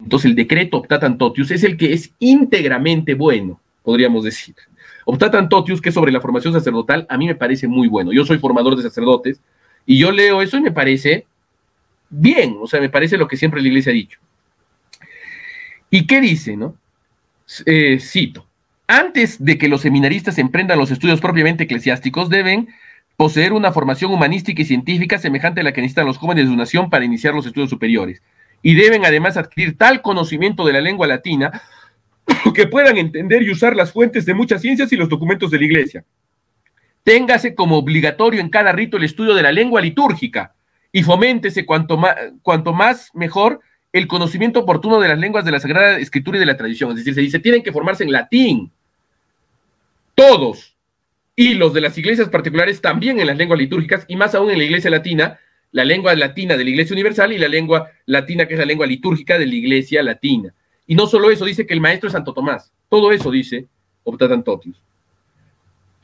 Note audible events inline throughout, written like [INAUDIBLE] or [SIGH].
Entonces el decreto optatan totius es el que es íntegramente bueno, podríamos decir. Optatan totius, que sobre la formación sacerdotal, a mí me parece muy bueno. Yo soy formador de sacerdotes y yo leo eso y me parece bien, o sea, me parece lo que siempre la iglesia ha dicho. ¿Y qué dice, no? Eh, cito, antes de que los seminaristas emprendan los estudios propiamente eclesiásticos, deben poseer una formación humanística y científica semejante a la que necesitan los jóvenes de su nación para iniciar los estudios superiores. Y deben además adquirir tal conocimiento de la lengua latina [COUGHS] que puedan entender y usar las fuentes de muchas ciencias y los documentos de la Iglesia. Téngase como obligatorio en cada rito el estudio de la lengua litúrgica y foméntese cuanto más, cuanto más mejor el conocimiento oportuno de las lenguas de la Sagrada Escritura y de la tradición. Es decir, se dice, tienen que formarse en latín. Todos. Y los de las iglesias particulares también en las lenguas litúrgicas y más aún en la iglesia latina, la lengua latina de la iglesia universal y la lengua latina que es la lengua litúrgica de la iglesia latina. Y no solo eso, dice que el maestro es Santo Tomás. Todo eso dice Optatantotius.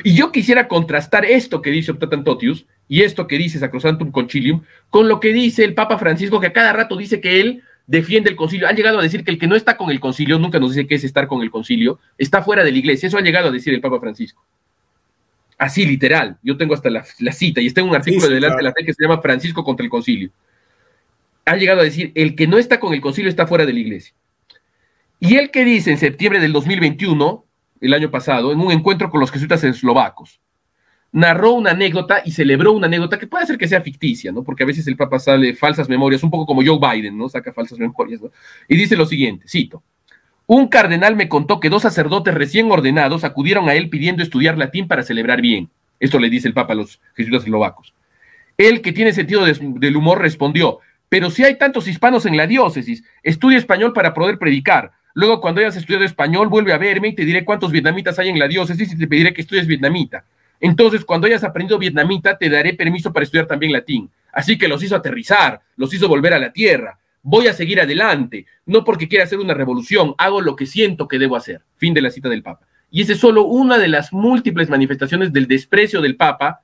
Y yo quisiera contrastar esto que dice Optatantotius y esto que dice Sacrosantum Concilium con lo que dice el Papa Francisco, que a cada rato dice que él defiende el concilio. Han llegado a decir que el que no está con el concilio, nunca nos dice qué es estar con el concilio, está fuera de la iglesia. Eso ha llegado a decir el Papa Francisco. Así, literal. Yo tengo hasta la, cita y está en un artículo de delante de la fe que se llama Francisco contra el concilio. Ha llegado a decir, el que no está con el concilio está fuera de la iglesia. Y él que dice en septiembre del 2021, el año pasado, en un encuentro con los jesuitas eslovacos, narró una anécdota y celebró una anécdota que puede ser que sea ficticia, ¿no? Porque a veces el Papa sale falsas memorias, un poco como Joe Biden, ¿no? Saca falsas memorias, ¿no? Y dice lo siguiente, cito, un cardenal me contó que dos sacerdotes recién ordenados acudieron a él pidiendo estudiar latín para celebrar bien. Esto le dice el Papa a los jesuitas eslovacos. Él, que tiene sentido del humor, respondió, pero si hay tantos hispanos en la diócesis, estudia español para poder predicar. Luego, cuando hayas estudiado español, vuelve a verme y te diré cuántos vietnamitas hay en la diócesis y te pediré que estudies vietnamita. Entonces, cuando hayas aprendido vietnamita, te daré permiso para estudiar también latín. Así que los hizo aterrizar, los hizo volver a la tierra. Voy a seguir adelante, no porque quiera hacer una revolución, hago lo que siento que debo hacer. Fin de la cita del Papa. Y esa es solo una de las múltiples manifestaciones del desprecio del Papa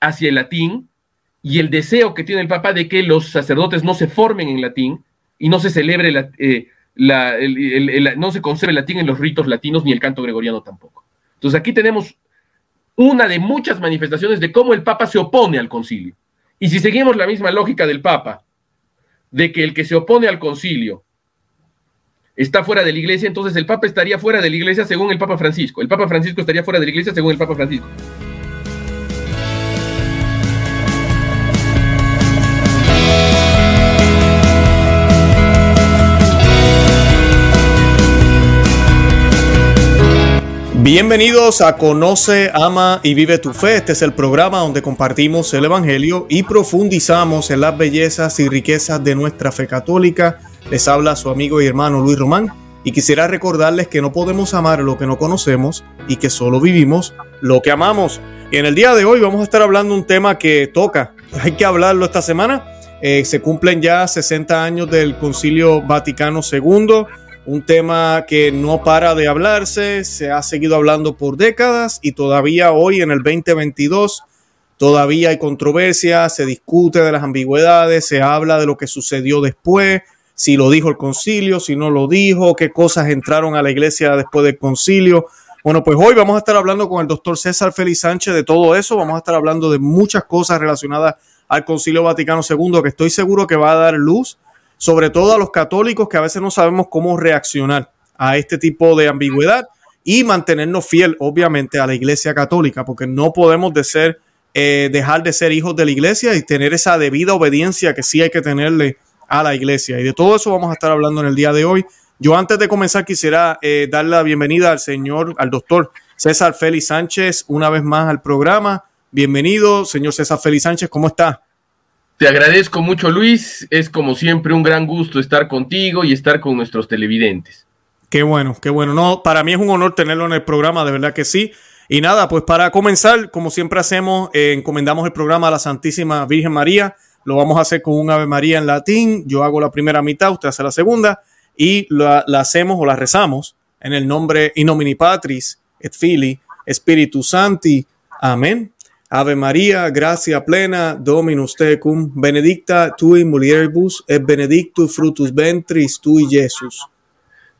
hacia el latín y el deseo que tiene el Papa de que los sacerdotes no se formen en latín y no se celebre la, eh, no se conserve el latín en los ritos latinos ni el canto gregoriano tampoco. Entonces aquí tenemos una de muchas manifestaciones de cómo el Papa se opone al concilio. Y si seguimos la misma lógica del Papa, de que el que se opone al concilio está fuera de la iglesia, entonces el Papa estaría fuera de la iglesia según el Papa Francisco. El Papa Francisco estaría fuera de la iglesia según el Papa Francisco. Bienvenidos a Conoce, Ama y Vive tu Fe. Este es el programa donde compartimos el Evangelio y profundizamos en las bellezas y riquezas de nuestra fe católica. Les habla su amigo y hermano Luis Román y quisiera recordarles que no podemos amar lo que no conocemos y que solo vivimos lo que amamos. Y en el día de hoy vamos a estar hablando un tema que toca, [LAUGHS] hay que hablarlo esta semana. Eh, se cumplen ya 60 años del Concilio Vaticano II un tema que no para de hablarse, se ha seguido hablando por décadas y todavía hoy en el 2022 todavía hay controversia, se discute de las ambigüedades, se habla de lo que sucedió después, si lo dijo el concilio, si no lo dijo, qué cosas entraron a la iglesia después del concilio. Bueno, pues hoy vamos a estar hablando con el doctor César Félix Sánchez de todo eso, vamos a estar hablando de muchas cosas relacionadas al Concilio Vaticano II que estoy seguro que va a dar luz sobre todo a los católicos que a veces no sabemos cómo reaccionar a este tipo de ambigüedad y mantenernos fiel, obviamente, a la Iglesia Católica, porque no podemos de ser, eh, dejar de ser hijos de la Iglesia y tener esa debida obediencia que sí hay que tenerle a la Iglesia. Y de todo eso vamos a estar hablando en el día de hoy. Yo antes de comenzar quisiera eh, la bienvenida al señor, al doctor César Félix Sánchez, una vez más al programa. Bienvenido, señor César Félix Sánchez, ¿cómo está? Te agradezco mucho, Luis. Es como siempre un gran gusto estar contigo y estar con nuestros televidentes. Qué bueno, qué bueno. No, para mí es un honor tenerlo en el programa, de verdad que sí. Y nada, pues para comenzar, como siempre hacemos, eh, encomendamos el programa a la Santísima Virgen María. Lo vamos a hacer con un Ave María en latín. Yo hago la primera mitad, usted hace la segunda. Y la, hacemos o la rezamos en el nombre In nomine Patris et Fili Spiritus Santi. Amén. Ave María, gracia plena, Dominus tecum, benedicta tui mulieribus, et benedictus frutus ventris tui, Jesús.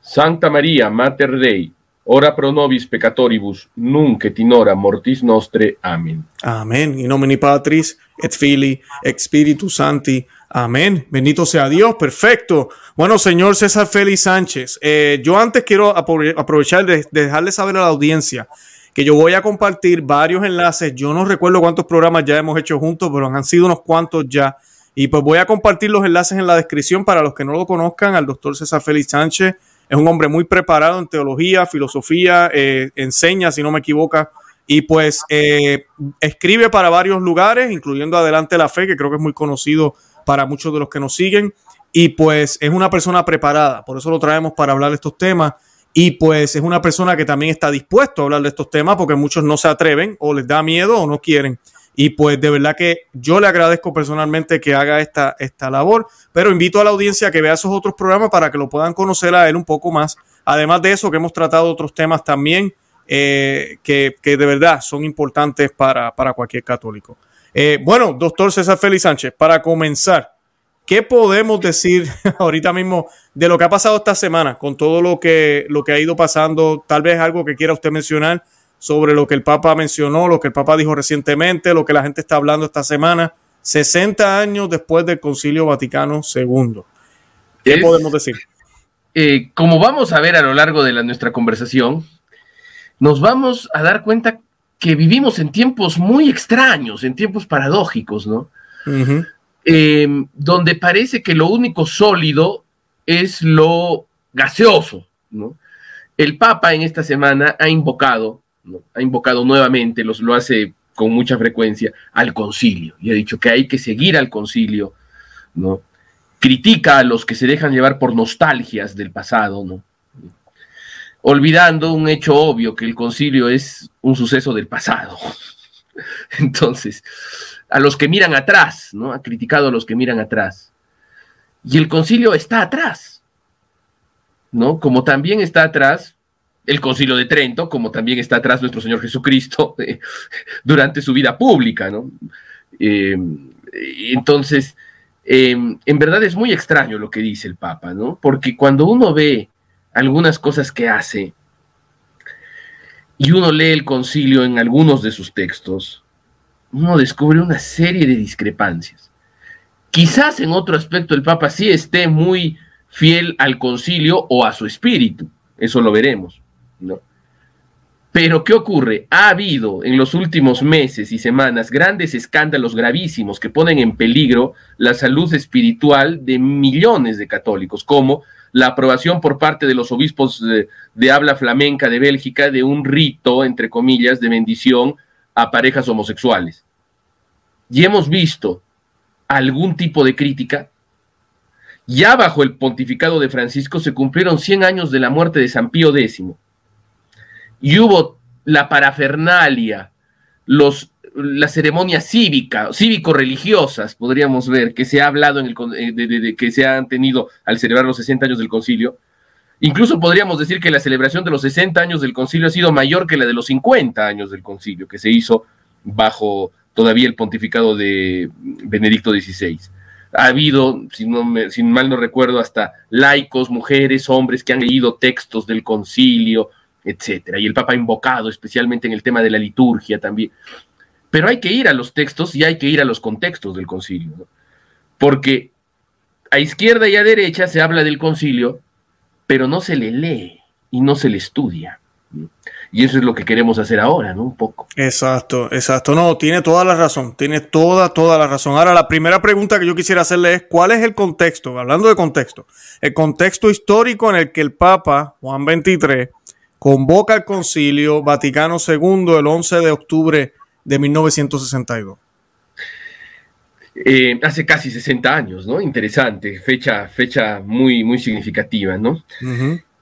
Santa María, Mater Dei, ora pro nobis peccatoribus, nunc et in hora mortis nostre. Amén. Amén. In nomine Patris, et Filii, et Spiritus Sancti. Amén. Bendito sea Dios. Perfecto. Bueno, señor César Félix Sánchez, eh, yo antes quiero aprovechar de, de dejarle saber a la audiencia que yo voy a compartir varios enlaces. Yo no recuerdo cuántos programas ya hemos hecho juntos, pero han sido unos cuantos ya. Y pues voy a compartir los enlaces en la descripción para los que no lo conozcan. Al doctor César Félix Sánchez es un hombre muy preparado en teología, filosofía, eh, enseña, si no me equivoco, y pues eh, escribe para varios lugares, incluyendo Adelante la Fe, que creo que es muy conocido para muchos de los que nos siguen. Y pues es una persona preparada, por eso lo traemos para hablar de estos temas. Y pues es una persona que también está dispuesto a hablar de estos temas porque muchos no se atreven o les da miedo o no quieren. Y pues de verdad que yo le agradezco personalmente que haga esta, esta labor, pero invito a la audiencia a que vea esos otros programas para que lo puedan conocer a él un poco más. Además de eso, que hemos tratado otros temas también eh, que, que, de verdad son importantes para, para cualquier católico. Eh, bueno, doctor César Félix Sánchez, para comenzar, ¿qué podemos decir [LAUGHS] ahorita mismo de lo que ha pasado esta semana con todo lo que, lo que ha ido pasando? Tal vez algo que quiera usted mencionar sobre lo que el Papa mencionó, lo que el Papa dijo recientemente, lo que la gente está hablando esta semana, 60 años después del Concilio Vaticano II. ¿Qué podemos decir? Eh, como vamos a ver a lo largo de la, nuestra conversación, nos vamos a dar cuenta que vivimos en tiempos muy extraños, en tiempos paradójicos, ¿no? Eh, donde parece que lo único sólido es lo gaseoso, ¿no? El Papa en esta semana ha invocado, ha invocado nuevamente, los, lo hace con mucha frecuencia, al concilio, y ha dicho que hay que seguir al concilio, ¿no? Critica a los que se dejan llevar por nostalgias del pasado, ¿no? olvidando un hecho obvio, que el concilio es un suceso del pasado. [LAUGHS] Entonces, a los que miran atrás, ¿no? Ha criticado a los que miran atrás. Y el concilio está atrás, ¿no? Como también está atrás el concilio de Trento, como también está atrás nuestro Señor Jesucristo eh, [LAUGHS] durante su vida pública, ¿no? Eh, entonces, eh, en verdad es muy extraño lo que dice el Papa, ¿no? Porque cuando uno ve algunas cosas que hace y uno lee el concilio en algunos de sus textos, uno descubre una serie de discrepancias. Quizás en otro aspecto el Papa sí esté muy fiel al concilio o a su espíritu, eso lo veremos, ¿no? Pero ¿qué ocurre? Ha habido en los últimos meses y semanas grandes escándalos gravísimos que ponen en peligro la salud espiritual de millones de católicos, como la aprobación por parte de los obispos de, habla flamenca de Bélgica de un rito, entre comillas, de bendición a parejas homosexuales. Y hemos visto algún tipo de crítica. Ya bajo el pontificado de Francisco se cumplieron 100 años de la muerte de San Pío X. Y hubo la parafernalia, los la ceremonia cívica, cívico-religiosas, podríamos ver, que se ha hablado en el, eh, que se han tenido al celebrar los 60 años del concilio. Incluso podríamos decir que la celebración de los 60 años del concilio ha sido mayor que la de los 50 años del concilio, que se hizo bajo todavía el pontificado de Benedicto XVI. Ha habido, si mal no recuerdo, hasta laicos, mujeres, hombres que han leído textos del concilio, etcétera. Y el Papa ha invocado, especialmente en el tema de la liturgia también. Pero hay que ir a los textos y hay que ir a los contextos del concilio, porque a izquierda y a derecha se habla del concilio, pero no se le lee y no se le estudia. Y eso es lo que queremos hacer ahora, ¿no? Un poco. Exacto, exacto. No, tiene toda la razón, tiene toda, toda la razón. Ahora, la primera pregunta que yo quisiera hacerle es, ¿cuál es el contexto? Hablando de contexto, el contexto histórico en el que el Papa Juan XXIII convoca al concilio Vaticano II el 11 de octubre de 1962. Eh, hace casi 60 años, ¿no? Interesante, fecha, fecha muy, muy significativa, ¿no?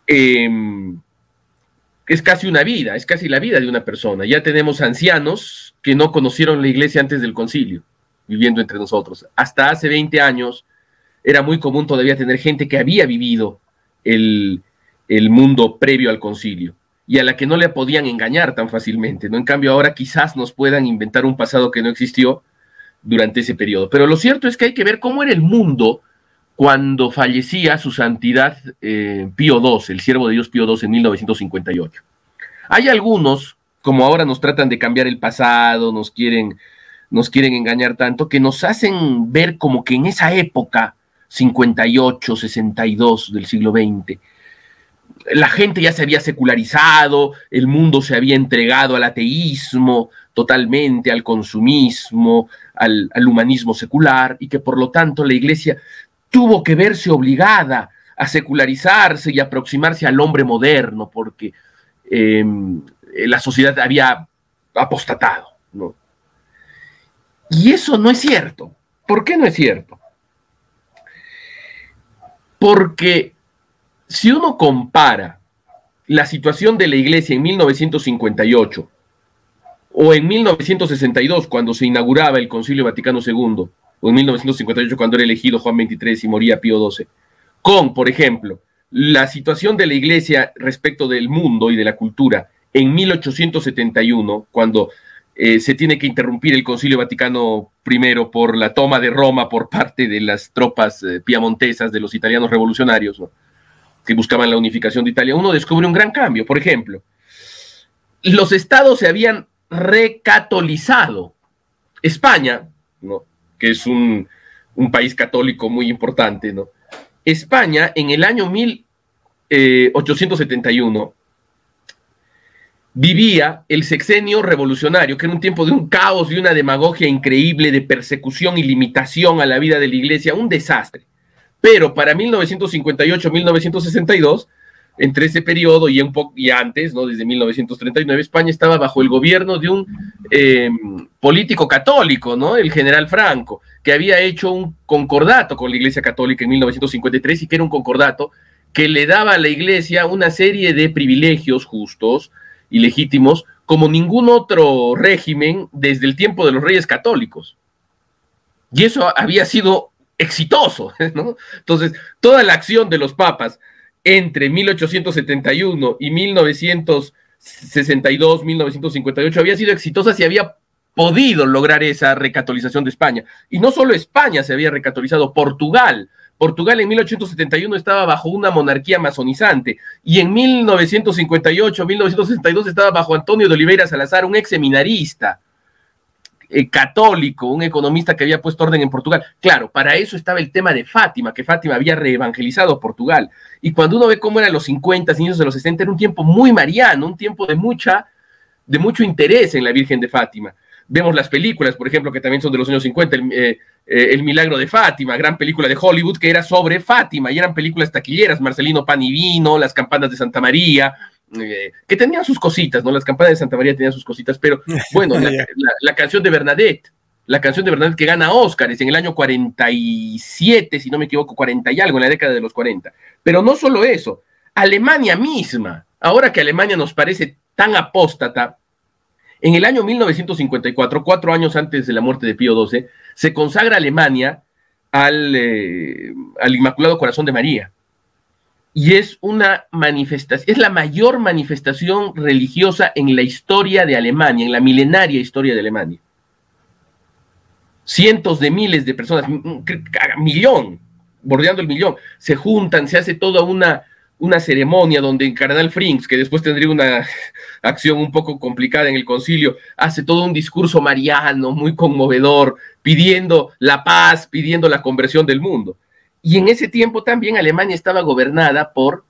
Em, es casi una vida, es casi la vida de una persona. Ya tenemos ancianos que no conocieron la iglesia antes del concilio, viviendo entre nosotros. Hasta hace 20 años era muy común todavía tener gente que había vivido el, el mundo previo al concilio y a la que no le podían engañar tan fácilmente, ¿no? En cambio, ahora quizás nos puedan inventar un pasado que no existió durante ese periodo. Pero lo cierto es que hay que ver cómo era el mundo cuando fallecía su santidad eh, Pío II, el siervo de Dios Pío II en 1958. Hay algunos, como ahora nos tratan de cambiar el pasado, nos quieren, nos quieren engañar tanto, que nos hacen ver como que en esa época, 58, 62 del siglo XX, la gente ya se había secularizado, el mundo se había entregado al ateísmo totalmente, al consumismo, al, humanismo secular, y que por lo tanto la iglesia tuvo que verse obligada a secularizarse y aproximarse al hombre moderno, porque em, la sociedad había apostatado. Y eso no es cierto. ¿Por qué no es cierto? Porque si uno compara la situación de la iglesia en 1958 o en 1962, cuando se inauguraba el Concilio Vaticano II, o en 1958, cuando era elegido Juan XXIII y moría Pío XII, con, por ejemplo, la situación de la iglesia respecto del mundo y de la cultura en 1871, cuando eh, se tiene que interrumpir el Concilio Vaticano I por la toma de Roma por parte de las tropas eh, piamontesas de los italianos revolucionarios, ¿no? Que buscaban la unificación de Italia, uno descubre un gran cambio. Por ejemplo, los estados se habían recatolizado. España, ¿no? que es un, país católico muy importante, ¿no? España en el año 1871 eh, vivía el sexenio revolucionario, que era un tiempo de un caos y una demagogia increíble, de persecución y limitación a la vida de la iglesia, un desastre. Pero para 1958-1962, entre ese periodo y, antes, ¿no? desde 1939, España estaba bajo el gobierno de un em, político católico, ¿no? el general Franco, que había hecho un concordato con la Iglesia Católica en 1953 y que era un concordato que le daba a la Iglesia una serie de privilegios justos y legítimos como ningún otro régimen desde el tiempo de los reyes católicos. Y eso había sido exitoso, [LAUGHS] ¿no? Entonces, toda la acción de los papas entre 1871 y 1962, 1958 había sido exitosa si había podido lograr esa recatolización de España. Y no solo España se había recatolizado, Portugal. Portugal en 1871 estaba bajo una monarquía masonizante y en 1958, 1962 estaba bajo Antonio de Oliveira Salazar, un ex seminarista eh, católico, un economista que había puesto orden en Portugal. Claro, para eso estaba el tema de Fátima, que Fátima había reevangelizado Portugal. Y cuando uno ve cómo eran los 50, inicios de los 60, era un tiempo muy mariano, un tiempo de mucha, de mucho interés en la Virgen de Fátima. Vemos las películas, por ejemplo, que también son de los años 50, el, eh, eh, el Milagro de Fátima, gran película de Hollywood que era sobre Fátima, y eran películas taquilleras, Marcelino Pan y Vino, Las Campanas de Santa María, eh, que tenían sus cositas, ¿no? Las campanas de Santa María tenían sus cositas, pero [LAUGHS] bueno, la, canción de Bernadette, la canción de Bernadette que gana Óscares en el año 47, si no me equivoco, 40 y algo, en la década de los 40. Pero no solo eso, Alemania misma, ahora que Alemania nos parece tan apóstata, en el año 1954, cuatro años antes de la muerte de Pío XII, se consagra Alemania al, eh, al Inmaculado Corazón de María y es una manifestación, es la mayor manifestación religiosa en la historia de Alemania, en la milenaria historia de Alemania. Cientos de miles de personas, millón, bordeando el millón, se juntan, se hace toda una, una ceremonia donde el cardenal Frings, que después tendría una [LAUGHS] acción un poco complicada en el concilio, hace todo un discurso mariano, muy conmovedor, pidiendo la paz, pidiendo la conversión del mundo. Y en ese tiempo también Alemania estaba gobernada por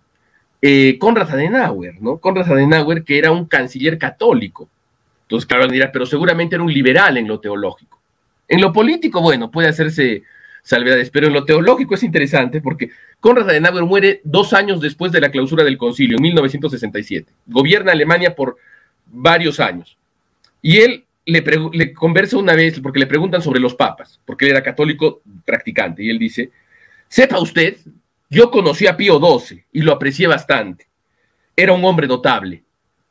eh, Konrad Adenauer, ¿no? Konrad Adenauer, que era un canciller católico. Entonces, claro, dirá, pero seguramente era un liberal en lo teológico. En lo político, bueno, puede hacerse salvedades, pero en lo teológico es interesante porque Konrad Adenauer muere dos años después de la clausura del concilio, en 1967. Gobierna Alemania por varios años. Y él le, le conversa una vez, porque le preguntan sobre los papas, porque él era católico practicante, y él dice, Sepa usted, yo conocí a Pío XII y lo aprecié bastante. Era un hombre notable.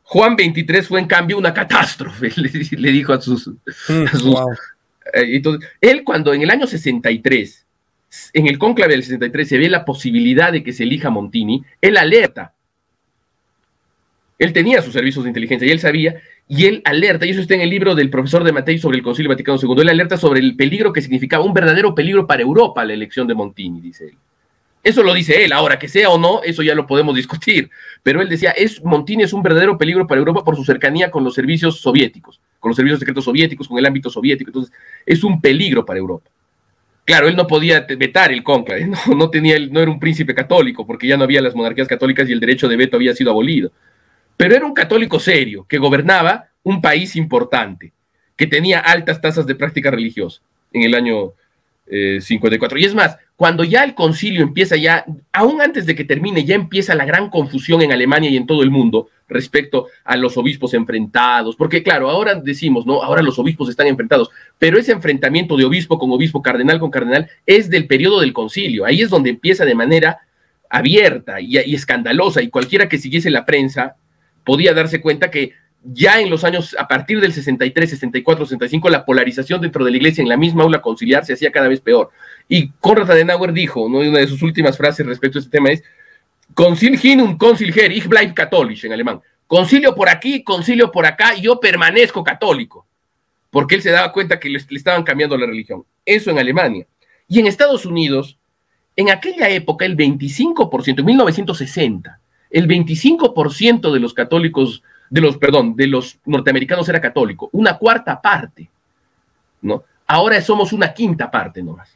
Juan XXIII fue en cambio una catástrofe, [LAUGHS] le, dijo a sus... Mm, eh, entonces, él cuando en el año 63, en el cónclave del 63, se ve la posibilidad de que se elija Montini, él alerta Él tenía sus servicios de inteligencia y él sabía, y él alerta, y eso está en el libro del profesor de Matei sobre el Concilio Vaticano II, él alerta sobre el peligro que significaba, un verdadero peligro para Europa la elección de Montini, dice él. Eso lo dice él, ahora que sea o no, eso ya lo podemos discutir, pero él decía, es, Montini es un verdadero peligro para Europa por su cercanía con los servicios soviéticos, con los servicios secretos soviéticos, con el ámbito soviético, entonces es un peligro para Europa. Claro, él no podía vetar el cónclave, [LAUGHS] no, no, tenía, no era un príncipe católico, porque ya no había las monarquías católicas y el derecho de veto había sido abolido. Pero era un católico serio, que gobernaba un país importante, que tenía altas tasas de práctica religiosa en el año 54. Eh, y es más, cuando ya el concilio empieza ya, aún antes de que termine, ya empieza la gran confusión en Alemania y en todo el mundo respecto a los obispos enfrentados, porque claro, ahora decimos, ¿no? Ahora los obispos están enfrentados, pero ese enfrentamiento de obispo con obispo, cardenal con cardenal, es del periodo del concilio, ahí es donde empieza de manera abierta y, y escandalosa, y cualquiera que siguiese la prensa podía darse cuenta que ya en los años, a partir del 63, 64, 65, la polarización dentro de la iglesia en la misma aula conciliar se hacía cada vez peor. Y Konrad Adenauer dijo, ¿no? una de sus últimas frases respecto a este tema es, Concil hin und concil her, ich bleib katholisch en alemán. Concilio por aquí, concilio por acá, y yo permanezco católico. Porque él se daba cuenta que le, le estaban cambiando la religión. Eso en Alemania. Y en Estados Unidos, en aquella época, el 25%, en 1960, el 25% de los católicos de los, perdón, de los norteamericanos era católico, una cuarta parte, ¿no? Ahora somos una quinta parte nomás.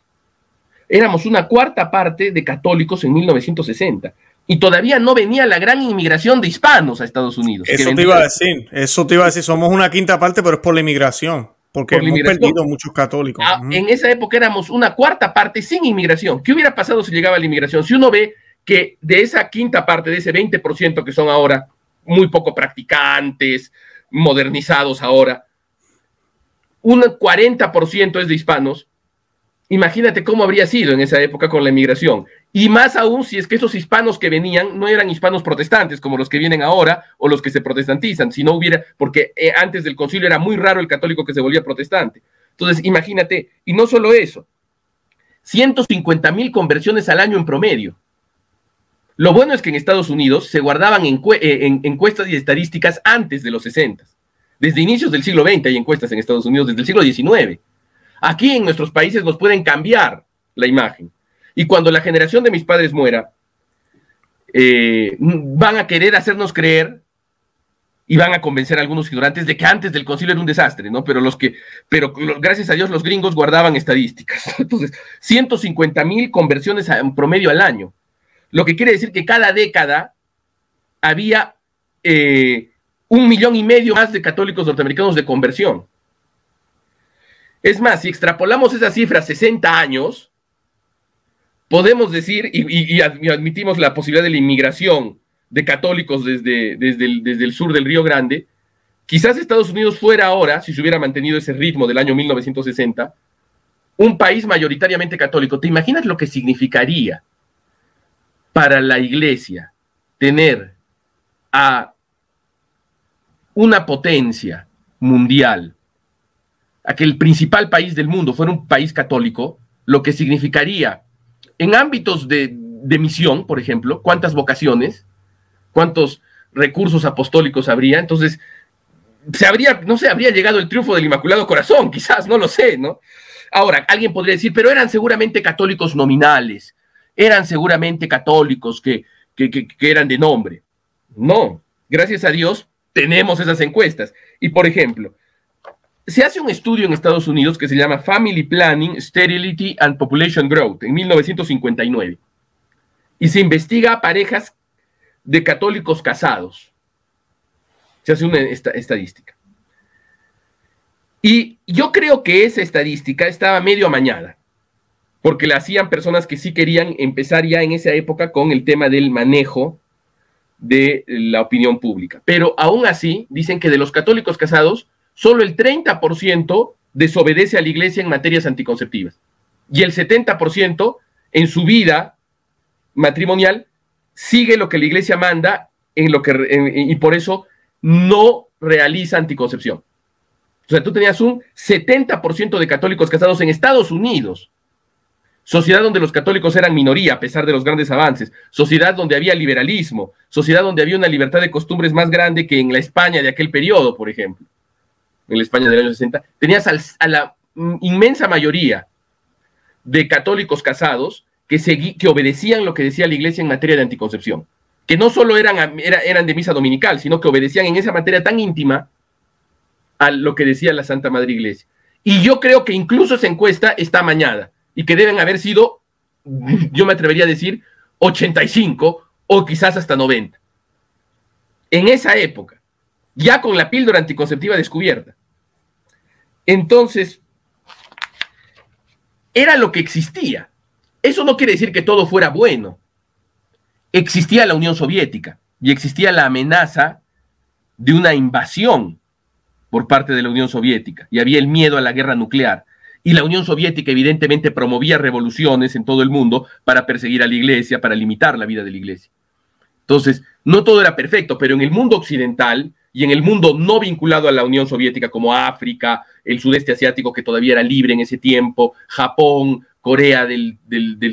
Éramos una cuarta parte de católicos en 1960 y todavía no venía la gran inmigración de hispanos a Estados Unidos. Eso te iba a decir, eso te iba a decir, somos una quinta parte, pero es por la inmigración, porque hemos perdido muchos católicos. Ah, en esa época éramos una cuarta parte sin inmigración. ¿Qué hubiera pasado si llegaba la inmigración? Si uno ve que de esa quinta parte, de ese 20% que son ahora, muy poco practicantes, modernizados ahora. Un 40% es de hispanos. Imagínate cómo habría sido en esa época con la inmigración. Y más aún si es que esos hispanos que venían no eran hispanos protestantes como los que vienen ahora o los que se protestantizan, si no hubiera, porque eh, antes del concilio era muy raro el católico que se volvía protestante. Entonces, imagínate, y no solo eso, 150 mil conversiones al año en promedio. Lo bueno es que en Estados Unidos se guardaban eh, en, encuestas y estadísticas antes de los 60. Desde inicios del siglo XX hay encuestas en Estados Unidos, desde el siglo XIX. Aquí en nuestros países nos pueden cambiar la imagen. Y cuando la generación de mis padres muera, eh, van a querer hacernos creer y van a convencer a algunos ignorantes de que antes del concilio era un desastre, ¿no? Pero los que, pero gracias a Dios los gringos guardaban estadísticas. [LAUGHS] Entonces, 150 mil conversiones en promedio al año. Lo que quiere decir que cada década había eh, un millón y medio más de católicos norteamericanos de conversión. Es más, si extrapolamos esa cifra 60 años, podemos decir, y, admitimos la posibilidad de la inmigración de católicos desde, desde el sur del Río Grande, quizás Estados Unidos fuera ahora, si se hubiera mantenido ese ritmo del año 1960, un país mayoritariamente católico. ¿Te imaginas lo que significaría para la iglesia tener a una potencia mundial, a que el principal país del mundo fuera un país católico, lo que significaría en ámbitos de, misión, por ejemplo, cuántas vocaciones, cuántos recursos apostólicos habría, entonces se habría, no sé, habría llegado el triunfo del Inmaculado Corazón, quizás, no lo sé, ¿no? Ahora, alguien podría decir, pero eran seguramente católicos nominales, eran seguramente católicos que, que, eran de nombre. No, gracias a Dios tenemos esas encuestas. Y por ejemplo, se hace un estudio en Estados Unidos que se llama Family Planning, Sterility and Population Growth en 1959. Y se investiga a parejas de católicos casados. Se hace una estadística. Y yo creo que esa estadística estaba medio amañada porque la hacían personas que sí querían empezar ya en esa época con el tema del manejo de la opinión pública. Pero aún así, dicen que de los católicos casados, solo el 30% desobedece a la iglesia en materias anticonceptivas. Y el 70% en su vida matrimonial sigue lo que la iglesia manda en lo que, y por eso no realiza anticoncepción. O sea, tú tenías un 70% de católicos casados en Estados Unidos sociedad donde los católicos eran minoría a pesar de los grandes avances, sociedad donde había liberalismo, sociedad donde había una libertad de costumbres más grande que en la España de aquel periodo, por ejemplo, en la España del año 60, tenías a la inmensa mayoría de católicos casados que, que obedecían lo que decía la iglesia en materia de anticoncepción, que no solo eran, eran de misa dominical, sino que obedecían en esa materia tan íntima a lo que decía la Santa Madre Iglesia. Y yo creo que incluso esa encuesta está amañada y que deben haber sido, yo me atrevería a decir, 85 o quizás hasta 90. En esa época, ya con la píldora anticonceptiva descubierta. Entonces, era lo que existía. Eso no quiere decir que todo fuera bueno. Existía la Unión Soviética y existía la amenaza de una invasión por parte de la Unión Soviética y había el miedo a la guerra nuclear. Y la Unión Soviética evidentemente promovía revoluciones en todo el mundo para perseguir a la iglesia, para limitar la vida de la iglesia. Entonces, no todo era perfecto, pero en el mundo occidental y en el mundo no vinculado a la Unión Soviética, como África, el sudeste asiático que todavía era libre en ese tiempo, Japón, Corea del,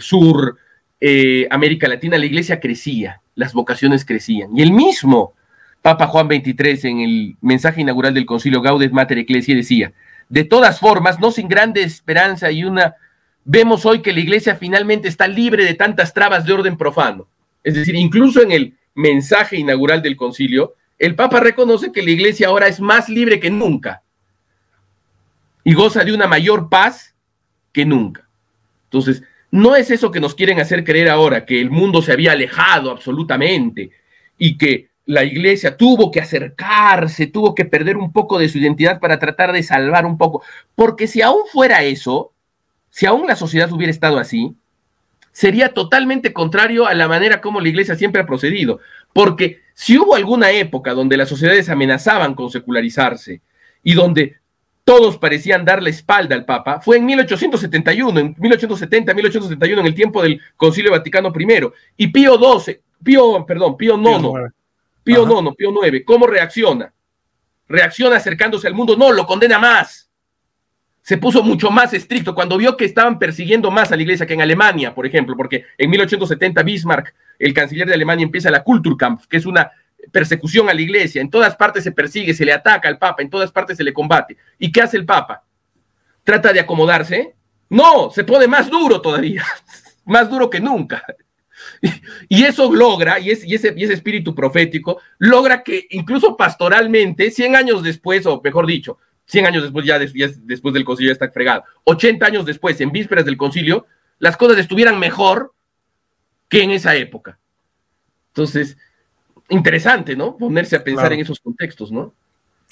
Sur, eh, América Latina, la iglesia crecía, las vocaciones crecían. Y el mismo Papa Juan XXIII en el mensaje inaugural del concilio Gaudet Mater Ecclesiae decía, de todas formas, no sin grande esperanza y una, vemos hoy que la iglesia finalmente está libre de tantas trabas de orden profano. Es decir, incluso en el mensaje inaugural del concilio, el Papa reconoce que la iglesia ahora es más libre que nunca y goza de una mayor paz que nunca. Entonces, no es eso que nos quieren hacer creer ahora, que el mundo se había alejado absolutamente y que la iglesia tuvo que acercarse, tuvo que perder un poco de su identidad para tratar de salvar un poco. Porque si aún fuera eso, si aún la sociedad hubiera estado así, sería totalmente contrario a la manera como la iglesia siempre ha procedido. Porque si hubo alguna época donde las sociedades amenazaban con secularizarse y donde todos parecían dar la espalda al Papa, fue en 1871, en 1870, 1871, en el tiempo del Concilio Vaticano I. Y Pío XII, Pío, perdón, Pío IX, Pío IX, Pío IX, ¿cómo reacciona? Reacciona acercándose al mundo, no, lo condena más. Se puso mucho más estricto cuando vio que estaban persiguiendo más a la iglesia que en Alemania, por ejemplo, porque en 1870 Bismarck, el canciller de Alemania, empieza la Kulturkampf, que es una persecución a la iglesia. En todas partes se persigue, se le ataca al Papa, en todas partes se le combate. ¿Y qué hace el Papa? ¿Trata de acomodarse? No, se pone más duro todavía, [LAUGHS] más duro que nunca. [LAUGHS] Y eso logra, y, ese, y ese espíritu profético, logra que incluso pastoralmente, 100 años después, o mejor dicho, 100 años después, ya, después del concilio ya está fregado, 80 años después, en vísperas del concilio, las cosas estuvieran mejor que en esa época. Entonces, interesante, ¿no? Ponerse a pensar en esos contextos, ¿no?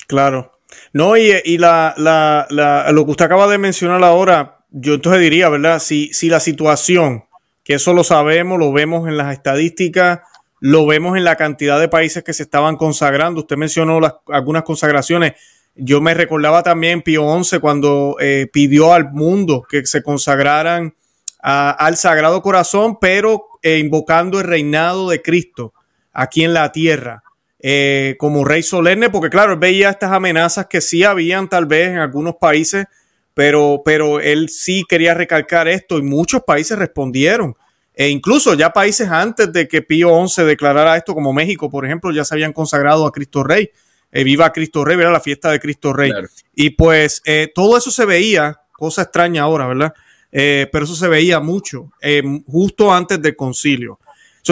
Claro. No, y, y la, la, lo que usted acaba de mencionar ahora, yo entonces diría, ¿verdad? Si, si la situación que eso lo sabemos, lo vemos en las estadísticas, lo vemos en la cantidad de países que se estaban consagrando. Usted mencionó algunas consagraciones. Yo me recordaba también Pío XI cuando eh, pidió al mundo que se consagraran al Sagrado Corazón, pero eh, invocando el reinado de Cristo aquí en la tierra. Eh, como rey solemne, porque claro, él veía estas amenazas que sí habían tal vez en algunos países pero, pero él sí quería recalcar esto y muchos países respondieron. E incluso ya países antes de que Pío XI declarara esto, como México, por ejemplo, ya se habían consagrado a Cristo Rey. Eh, viva Cristo Rey, era la fiesta de Cristo Rey. Y pues eh, todo eso se veía, cosa extraña ahora, ¿verdad? Eh, pero eso se veía mucho, justo antes del concilio.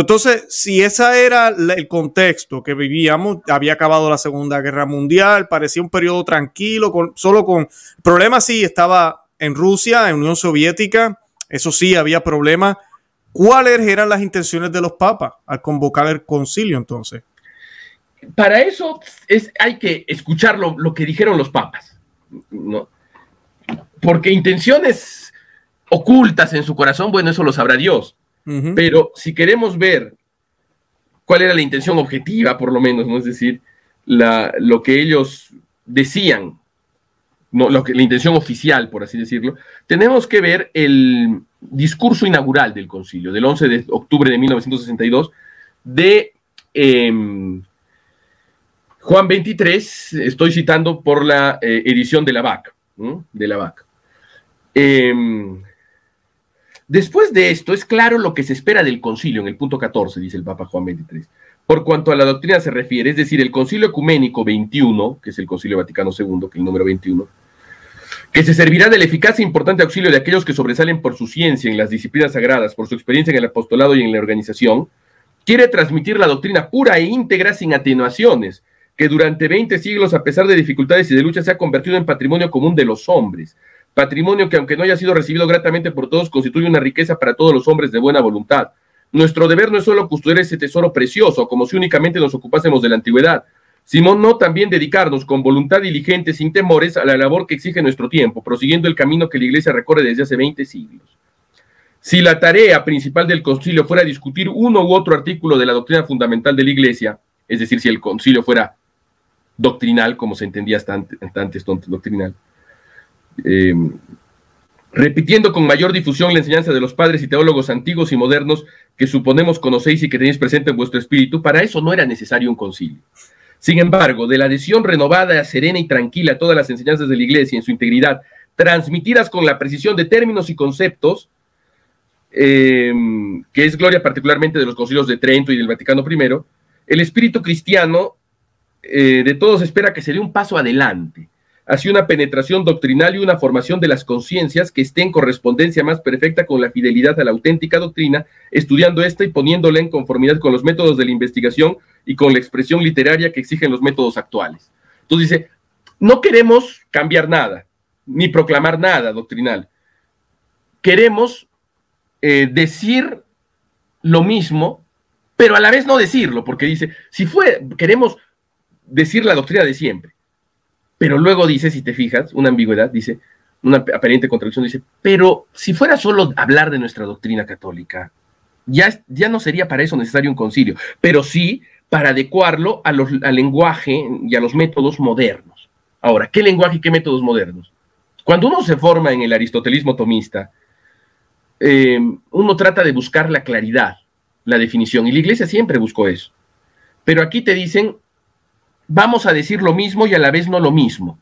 Entonces, si ese era el contexto que vivíamos, había acabado la Segunda Guerra Mundial, parecía un periodo tranquilo, solo con problemas, sí, estaba en Rusia, en Unión Soviética, eso sí, había problemas. ¿Cuáles eran las intenciones de los papas al convocar el concilio entonces? Para eso es, hay que escuchar lo, que dijeron los papas. Porque intenciones ocultas en su corazón, bueno, eso lo sabrá Dios pero si queremos ver cuál era la intención objetiva, por lo menos, ¿no? Es decir, lo que ellos decían, la intención oficial, por así decirlo, tenemos que ver el discurso inaugural del concilio, del 11 de octubre de 1962, de em, Juan 23, estoy citando por la eh, edición de la VAC, de la VAC. Em, Después de esto, es claro lo que se espera del concilio en el punto 14, dice el Papa Juan XXIII. Por cuanto a la doctrina se refiere, es decir, el concilio ecuménico 21, que es el concilio Vaticano II, que es el número 21, que se servirá del eficaz e importante auxilio de aquellos que sobresalen por su ciencia en las disciplinas sagradas, por su experiencia en el apostolado y en la organización, quiere transmitir la doctrina pura e íntegra sin atenuaciones, que durante 20 siglos, a pesar de dificultades y de luchas, se ha convertido en patrimonio común de los hombres. Patrimonio que, aunque no haya sido recibido gratamente por todos, constituye una riqueza para todos los hombres de buena voluntad. Nuestro deber no es solo custodiar ese tesoro precioso, como si únicamente nos ocupásemos de la antigüedad, Simón no también dedicarnos con voluntad diligente, sin temores, a la labor que exige nuestro tiempo, prosiguiendo el camino que la Iglesia recorre desde hace 20 siglos. Si la tarea principal del concilio fuera discutir uno u otro artículo de la doctrina fundamental de la Iglesia, es decir, si el concilio fuera doctrinal, como se entendía hasta antes, doctrinal, eh, repitiendo con mayor difusión la enseñanza de los padres y teólogos antiguos y modernos que suponemos conocéis y que tenéis presente en vuestro espíritu, para eso no era necesario un concilio. Sin embargo, de la adhesión renovada, serena y tranquila a todas las enseñanzas de la Iglesia en su integridad, transmitidas con la precisión de términos y conceptos, em, que es gloria particularmente de los concilios de Trento y del Vaticano I, el espíritu cristiano eh, de todos espera que se dé un paso adelante hacia una penetración doctrinal y una formación de las conciencias que esté en correspondencia más perfecta con la fidelidad a la auténtica doctrina, estudiando esta y poniéndola en conformidad con los métodos de la investigación y con la expresión literaria que exigen los métodos actuales. Entonces dice, no queremos cambiar nada, ni proclamar nada doctrinal. Queremos eh, decir lo mismo, pero a la vez no decirlo, porque dice, si fue, queremos decir la doctrina de siempre, pero luego dice, si te fijas, una ambigüedad, dice, una aparente contradicción, dice, pero si fuera solo hablar de nuestra doctrina católica, ya, ya no sería para eso necesario un concilio, pero sí para adecuarlo a los, al lenguaje y a los métodos modernos. Ahora, ¿qué lenguaje y qué métodos modernos? Cuando uno se forma en el aristotelismo tomista, eh, uno trata de buscar la claridad, la definición, y la iglesia siempre buscó eso. Pero aquí te dicen, vamos a decir lo mismo y a la vez no lo mismo.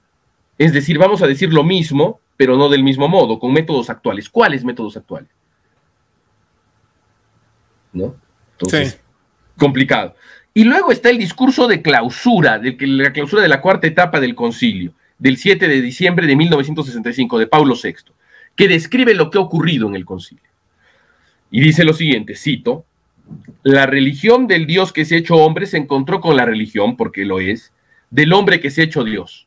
Es decir, vamos a decir lo mismo, pero no del mismo modo, con métodos actuales. ¿Cuáles métodos actuales? ¿No? Entonces, complicado. Y luego está el discurso de clausura, de la clausura de la cuarta etapa del concilio, del 7 de diciembre de 1965, de Pablo VI, que describe lo que ha ocurrido en el concilio. Y dice lo siguiente, cito, la religión del Dios que se ha hecho hombre se encontró con la religión, porque lo es, del hombre que se ha hecho Dios.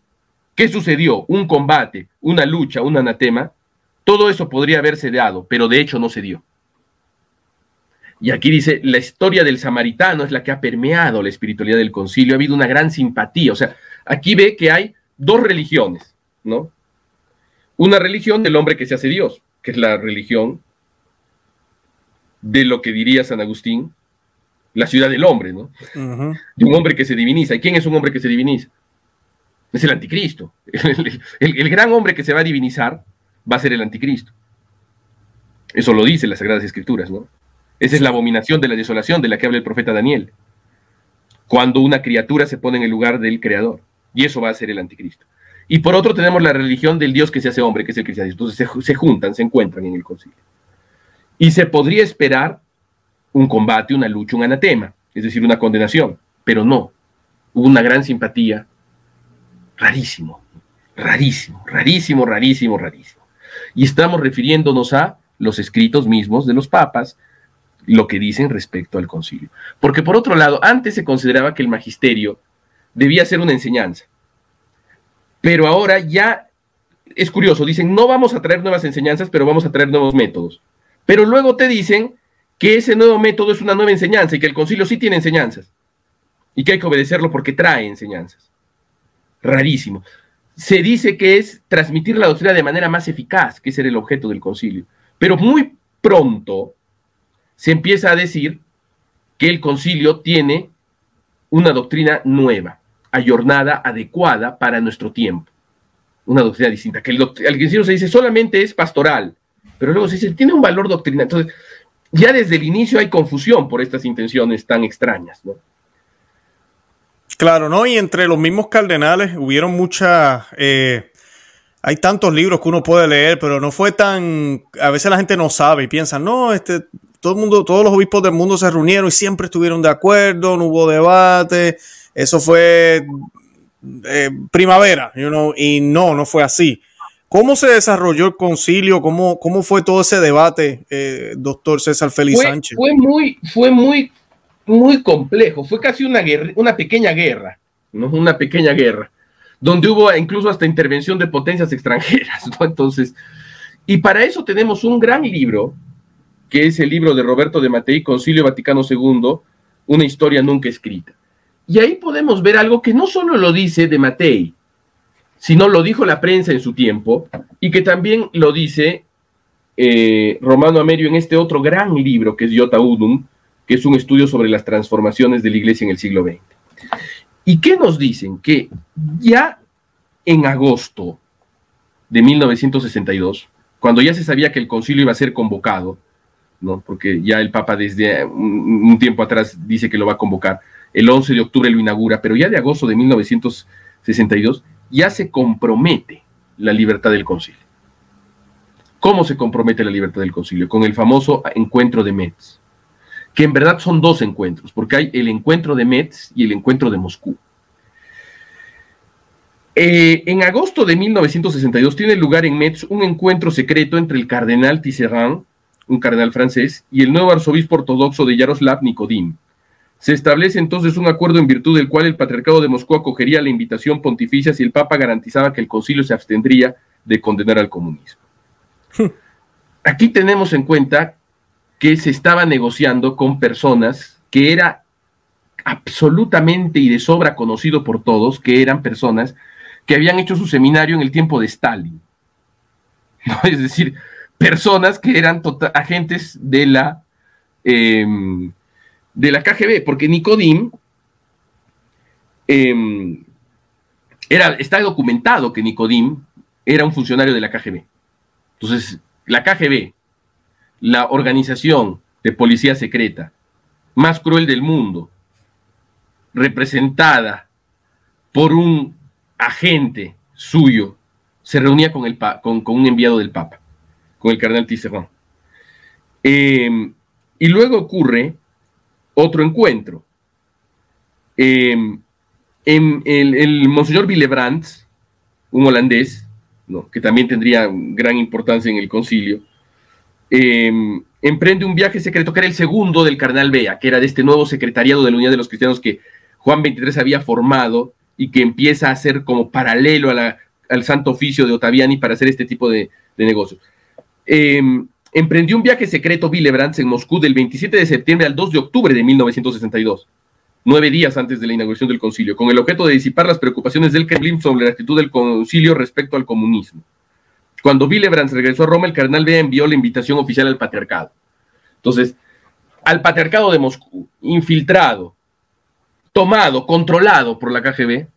¿Qué sucedió? Un combate, una lucha, un anatema. Todo eso podría haberse dado, pero de hecho no se dio. Y aquí dice, la historia del samaritano es la que ha permeado la espiritualidad del concilio, ha habido una gran simpatía. O sea, aquí ve que hay dos religiones, ¿no? Una religión del hombre que se hace Dios, que es la religión de lo que diría San Agustín, la ciudad del hombre, ¿no? De un hombre que se diviniza. ¿Y quién es un hombre que se diviniza? Es el anticristo. [LAUGHS] el gran hombre que se va a divinizar va a ser el anticristo. Eso lo dice las Sagradas Escrituras, ¿no? Esa es la abominación de la desolación de la que habla el profeta Daniel. Cuando una criatura se pone en el lugar del creador. Y eso va a ser el anticristo. Y por otro tenemos la religión del Dios que se hace hombre, que es el cristianismo. Entonces se, juntan, se encuentran en el concilio. Y se podría esperar un combate, una lucha, un anatema, es decir, una condenación. Pero no. Hubo una gran simpatía. Rarísimo, rarísimo, rarísimo, rarísimo, rarísimo. Y estamos refiriéndonos a los escritos mismos de los papas, lo que dicen respecto al concilio. Porque por otro lado, antes se consideraba que el magisterio debía ser una enseñanza. Pero ahora ya es curioso, dicen, no vamos a traer nuevas enseñanzas, pero vamos a traer nuevos métodos. Pero luego te dicen que ese nuevo método es una nueva enseñanza y que el concilio sí tiene enseñanzas y que hay que obedecerlo porque trae enseñanzas. Rarísimo. Se dice que es transmitir la doctrina de manera más eficaz, que era el objeto del concilio. Pero muy pronto se empieza a decir que el concilio tiene una doctrina nueva, ayornada, adecuada para nuestro tiempo. Una doctrina distinta. Que el, concilio se dice solamente es pastoral, pero luego se dice tiene un valor doctrinal. Entonces, ya desde el inicio hay confusión por estas intenciones tan extrañas, ¿no? Claro, ¿no? Y entre los mismos cardenales hubieron muchas. Eh, hay tantos libros que uno puede leer, pero no fue tan, a veces la gente no sabe y piensa, no, este, todo el mundo, todos los obispos del mundo se reunieron y siempre estuvieron de acuerdo, no hubo debate, eso fue eh, primavera, y no, no fue así. ¿Cómo se desarrolló el concilio? ¿Cómo, cómo fue todo ese debate, eh, doctor César Félix Sánchez? Fue muy, fue muy, muy complejo. Fue casi una guerra, una pequeña guerra, ¿no? Una pequeña guerra, donde hubo incluso hasta intervención de potencias extranjeras, Entonces, y para eso tenemos un gran libro, que es el libro de Roberto de Matei, Concilio Vaticano II, una historia nunca escrita. Y ahí podemos ver algo que no solo lo dice de Matei, sino lo dijo la prensa en su tiempo y que también lo dice eh, Romano Amerio en este otro gran libro que es Iota Udum, que es un estudio sobre las transformaciones de la iglesia en el siglo XX. ¿Y qué nos dicen? Que ya en agosto de 1962, cuando ya se sabía que el concilio iba a ser convocado, ¿no? porque ya el Papa desde un tiempo atrás dice que lo va a convocar, el 11 de octubre lo inaugura, pero ya de agosto de 1962 ya se compromete la libertad del concilio. ¿Cómo se compromete la libertad del concilio? Con el famoso encuentro de Metz, que en verdad son dos encuentros, porque hay el encuentro de Metz y el encuentro de Moscú. Eh, en agosto de 1962 tiene lugar en Metz un encuentro secreto entre el cardenal Tisserand, un cardenal francés, y el nuevo arzobispo ortodoxo de Yaroslav Nikodim. Se establece entonces un acuerdo en virtud del cual el patriarcado de Moscú acogería la invitación pontificia si el Papa garantizaba que el concilio se abstendría de condenar al comunismo. Aquí tenemos en cuenta que se estaba negociando con personas que era absolutamente y de sobra conocido por todos, que eran personas que habían hecho su seminario en el tiempo de Stalin. [LAUGHS] Es decir, personas que eran tota-, agentes de la em, de la KGB, porque Nicodim em, era, está documentado que Nicodim era un funcionario de la KGB. Entonces, la KGB, la organización de policía secreta más cruel del mundo, representada por un agente suyo, se reunía con, el, con, un enviado del Papa, con el cardenal Tisserand. Em, y luego ocurre otro encuentro. Em, en, el, Monseñor Willebrandt, un holandés, que también tendría gran importancia en el concilio, em, emprende un viaje secreto que era el segundo del cardenal Bea, que era de este nuevo secretariado de la Unidad de los Cristianos que Juan XXIII había formado y que empieza a ser como paralelo al Santo Oficio de Ottaviani para hacer este tipo de, negocios. Em, emprendió un viaje secreto Willebrandt en Moscú del 27 de septiembre al 2 de octubre de 1962, nueve días antes de la inauguración del concilio, con el objeto de disipar las preocupaciones del Kremlin sobre la actitud del concilio respecto al comunismo. Cuando Willebrandt regresó a Roma, el cardenal Bea envió la invitación oficial al patriarcado. Entonces, al patriarcado de Moscú, infiltrado, tomado, controlado por la KGB,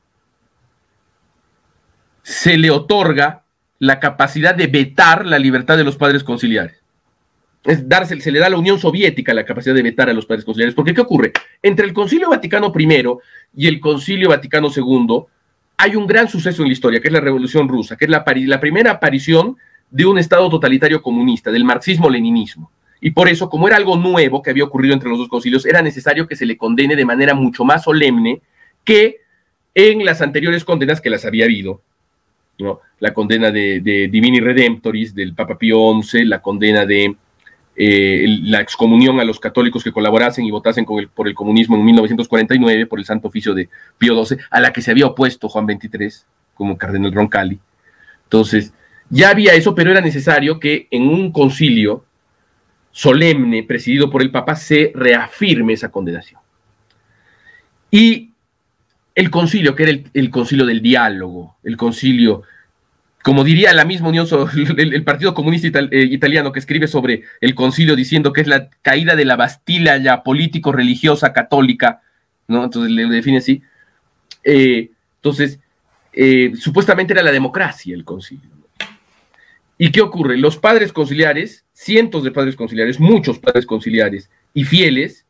se le otorga la capacidad de vetar la libertad de los padres conciliares es darse, se le da a la Unión Soviética la capacidad de vetar a los padres conciliares. Porque, ¿qué ocurre? Entre el Concilio Vaticano I y el Concilio Vaticano II hay un gran suceso en la historia, que es la Revolución Rusa, que es la, la primera aparición de un Estado totalitario comunista, del marxismo-leninismo. Y por eso, como era algo nuevo que había ocurrido entre los dos concilios, era necesario que se le condene de manera mucho más solemne que en las anteriores condenas que las había habido. ¿no? La condena de, de Divini Redemptoris del Papa Pío XI, la condena de eh, la excomunión a los católicos que colaborasen y votasen por el comunismo en 1949 por el Santo Oficio de Pío XII, a la que se había opuesto Juan XXIII como cardenal Roncalli. Entonces, ya había eso, pero era necesario que en un concilio solemne presidido por el Papa se reafirme esa condenación. Y el concilio, que era el concilio del diálogo, el concilio como diría la misma Unión, [LAUGHS] el, Partido Comunista eh, Italiano que escribe sobre el concilio diciendo que es la caída de la Bastilla ya político-religiosa católica, ¿no? Entonces le define así. Eh, entonces, eh, supuestamente era la democracia el concilio. ¿Y qué ocurre? Los padres conciliares, cientos de padres conciliares, muchos padres conciliares y fieles,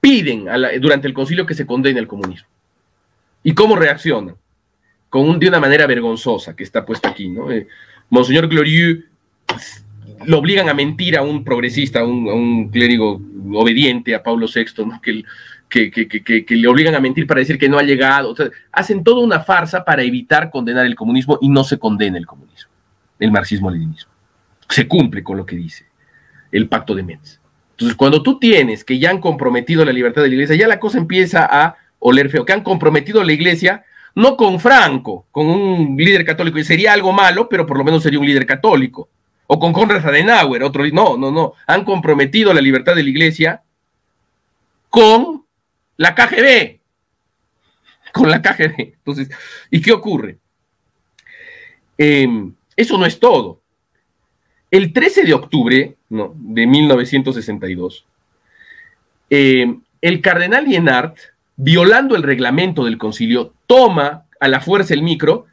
piden durante el concilio que se condene el comunismo. ¿Y cómo reaccionan? Con de una manera vergonzosa que está puesto aquí, ¿no? Eh, Monseñor Glorieux lo obligan a mentir a un progresista, a un, clérigo obediente a Pablo VI, ¿no? que, que, le obligan a mentir para decir que no ha llegado. hacen toda una farsa para evitar condenar el comunismo y no se condena el comunismo, el marxismo-leninismo. Se cumple con lo que dice el pacto de Metz. Entonces, cuando tú tienes que ya han comprometido la libertad de la iglesia, ya la cosa empieza a oler feo, que han comprometido la iglesia no con Franco, con un líder católico, y sería algo malo, pero por lo menos sería un líder católico, o con Conrad Adenauer, otro, no, no, no, han comprometido la libertad de la iglesia con la KGB, con la KGB. Entonces, ¿y qué ocurre? Em, eso no es todo. El 13 de octubre no, de 1962, em, el cardenal Lienart, violando el reglamento del concilio, toma a la fuerza el micro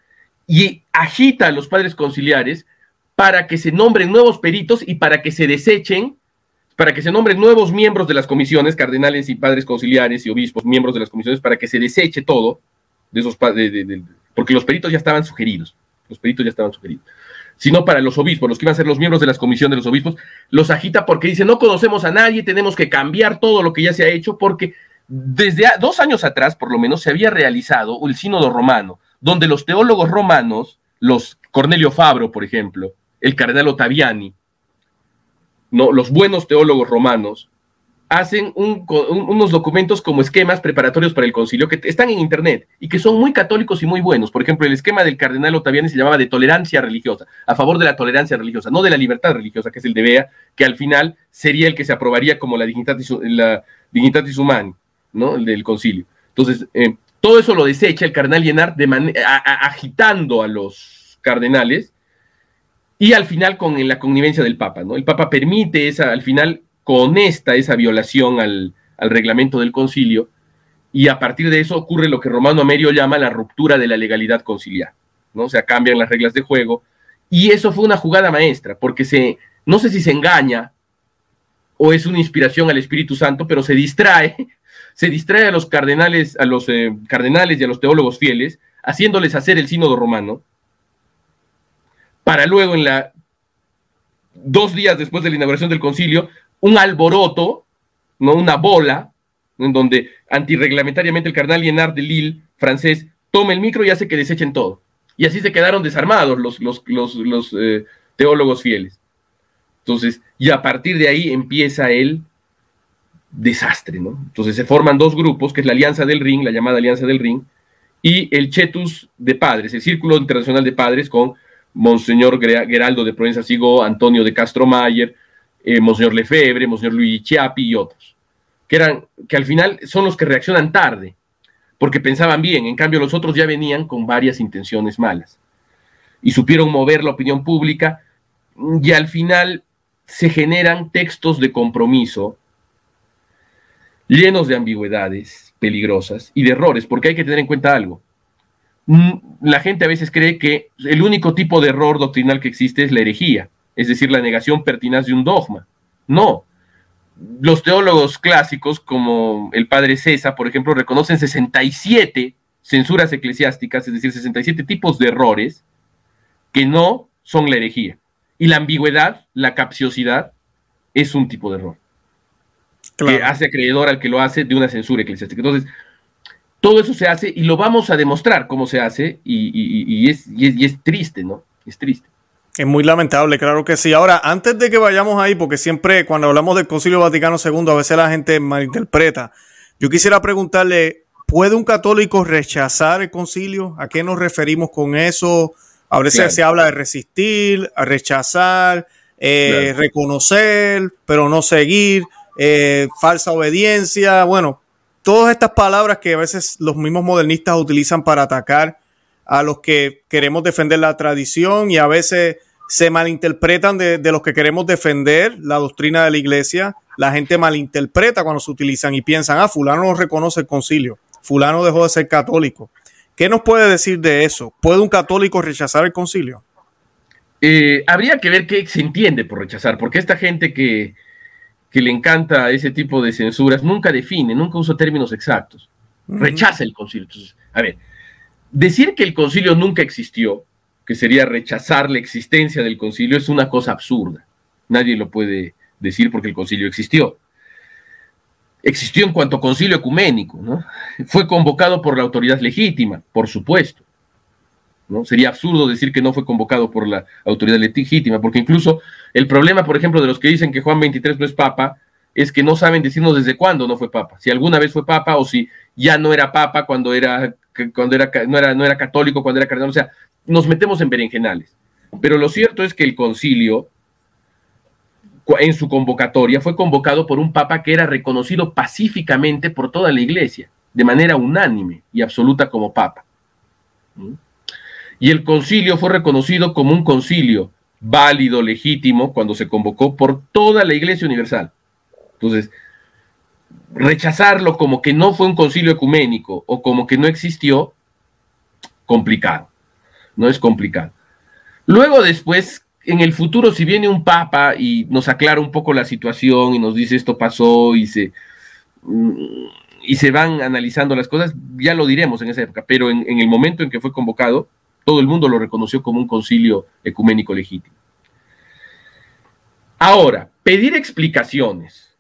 y agita a los padres conciliares para que se nombren nuevos peritos y para que se desechen, para que se nombren nuevos miembros de las comisiones, cardenales y padres conciliares y obispos, miembros de las comisiones, para que se deseche todo de esos de, porque los peritos ya estaban sugeridos, los peritos ya estaban sugeridos, sino para los obispos, los que iban a ser los miembros de las comisiones de los obispos, los agita porque dice, no conocemos a nadie, tenemos que cambiar todo lo que ya se ha hecho, porque desde dos años atrás, por lo menos, se había realizado el sínodo romano, donde los teólogos romanos, los Cornelio Fabro, por ejemplo, el cardenal Ottaviani, ¿no? los buenos teólogos romanos, hacen unos documentos como esquemas preparatorios para el concilio que están en internet y que son muy católicos y muy buenos. Por ejemplo, el esquema del cardenal Ottaviani se llamaba de tolerancia religiosa, a favor de la tolerancia religiosa, no de la libertad religiosa, que es el de Bea, que al final sería el que se aprobaría como la dignitatis, la dignitatis humani, ¿no? El del concilio. Entonces, eh, todo eso lo desecha el cardenal Llenard de agitando a los cardenales y al final con la connivencia del Papa, ¿no? El Papa permite esa, al final conesta esa violación al, reglamento del concilio y a partir de eso ocurre lo que Romano Amerio llama la ruptura de la legalidad conciliar, ¿no? O sea, cambian las reglas de juego y eso fue una jugada maestra porque se, no sé si se engaña o es una inspiración al Espíritu Santo, pero se distrae, se distrae a los cardenales, a los eh, cardenales y a los teólogos fieles, haciéndoles hacer el sínodo romano, para luego en la dos días después de la inauguración del concilio, un alboroto, ¿no? una bola, en donde antirreglamentariamente el cardenal Lienard de Lille, francés, toma el micro y hace que desechen todo. Y así se quedaron desarmados los, los, eh, teólogos fieles. Entonces, y a partir de ahí empieza el desastre, ¿no? Entonces se forman dos grupos, que es la Alianza del Ring, la llamada Alianza del Ring, y el Chetus de Padres, el Círculo Internacional de Padres, con Monseñor Geraldo de Provenza Sigo, Antonio de Castro Mayer, eh, Monseñor Lefebvre, Monseñor Luigi Chiapi y otros, que, eran, que al final son los que reaccionan tarde, porque pensaban bien, en cambio los otros ya venían con varias intenciones malas y supieron mover la opinión pública y al final se generan textos de compromiso llenos de ambigüedades peligrosas y de errores, porque hay que tener en cuenta algo. Mm, la gente a veces cree que el único tipo de error doctrinal que existe es la herejía, es decir, la negación pertinaz de un dogma. No. Los teólogos clásicos, como el padre César, por ejemplo, reconocen 67 censuras eclesiásticas, es decir, 67 tipos de errores que no son la herejía. Y la ambigüedad, la capciosidad, es un tipo de error. Que hace acreedor al que lo hace de una censura eclesiástica. Entonces, todo eso se hace y lo vamos a demostrar cómo se hace y, es, es, triste, ¿no? Es triste. Es muy lamentable, claro que sí. Ahora, antes de que vayamos ahí, porque siempre cuando hablamos del Concilio Vaticano II, a veces la gente malinterpreta, yo quisiera preguntarle, ¿puede un católico rechazar el concilio? ¿A qué nos referimos con eso? A veces se habla de resistir, a rechazar, eh, reconocer, pero no seguir, eh, falsa obediencia. Bueno, todas estas palabras que a veces los mismos modernistas utilizan para atacar a los que queremos defender la tradición y a veces se malinterpretan de, los que queremos defender la doctrina de la iglesia. La gente malinterpreta cuando se utilizan y piensan, ah, fulano no reconoce el concilio, fulano dejó de ser católico. ¿Qué nos puede decir de eso? ¿Puede un católico rechazar el concilio? Eh, habría que ver qué se entiende por rechazar, porque esta gente que, que le encanta ese tipo de censuras, nunca define, nunca usa términos exactos. Rechaza el concilio. Entonces, a ver, decir que el concilio nunca existió, que sería rechazar la existencia del concilio, es una cosa absurda. Nadie lo puede decir porque el concilio existió. Existió en cuanto concilio ecuménico, ¿no? Fue convocado por la autoridad legítima, por supuesto. Sería absurdo decir que no fue convocado por la autoridad legítima, porque incluso el problema, por ejemplo, de los que dicen que Juan 23 no es papa, es que no saben decirnos desde cuándo no fue papa, si alguna vez fue papa o si ya no era papa cuando era, cuando era, no, era, no era católico, cuando era cardenal, o sea, nos metemos en berenjenales. Pero lo cierto es que el concilio, en su convocatoria, fue convocado por un papa que era reconocido pacíficamente por toda la iglesia, de manera unánime y absoluta como papa. Y el concilio fue reconocido como un concilio válido, legítimo, cuando se convocó por toda la iglesia universal. Entonces, rechazarlo como que no fue un concilio ecuménico o como que no existió, complicado. No es complicado. Luego después, en el futuro, si viene un papa y nos aclara un poco la situación y nos dice esto pasó y se, y se van analizando las cosas, ya lo diremos en esa época, pero en, en el momento en que fue convocado, todo el mundo lo reconoció como un concilio ecuménico legítimo. Ahora, pedir explicaciones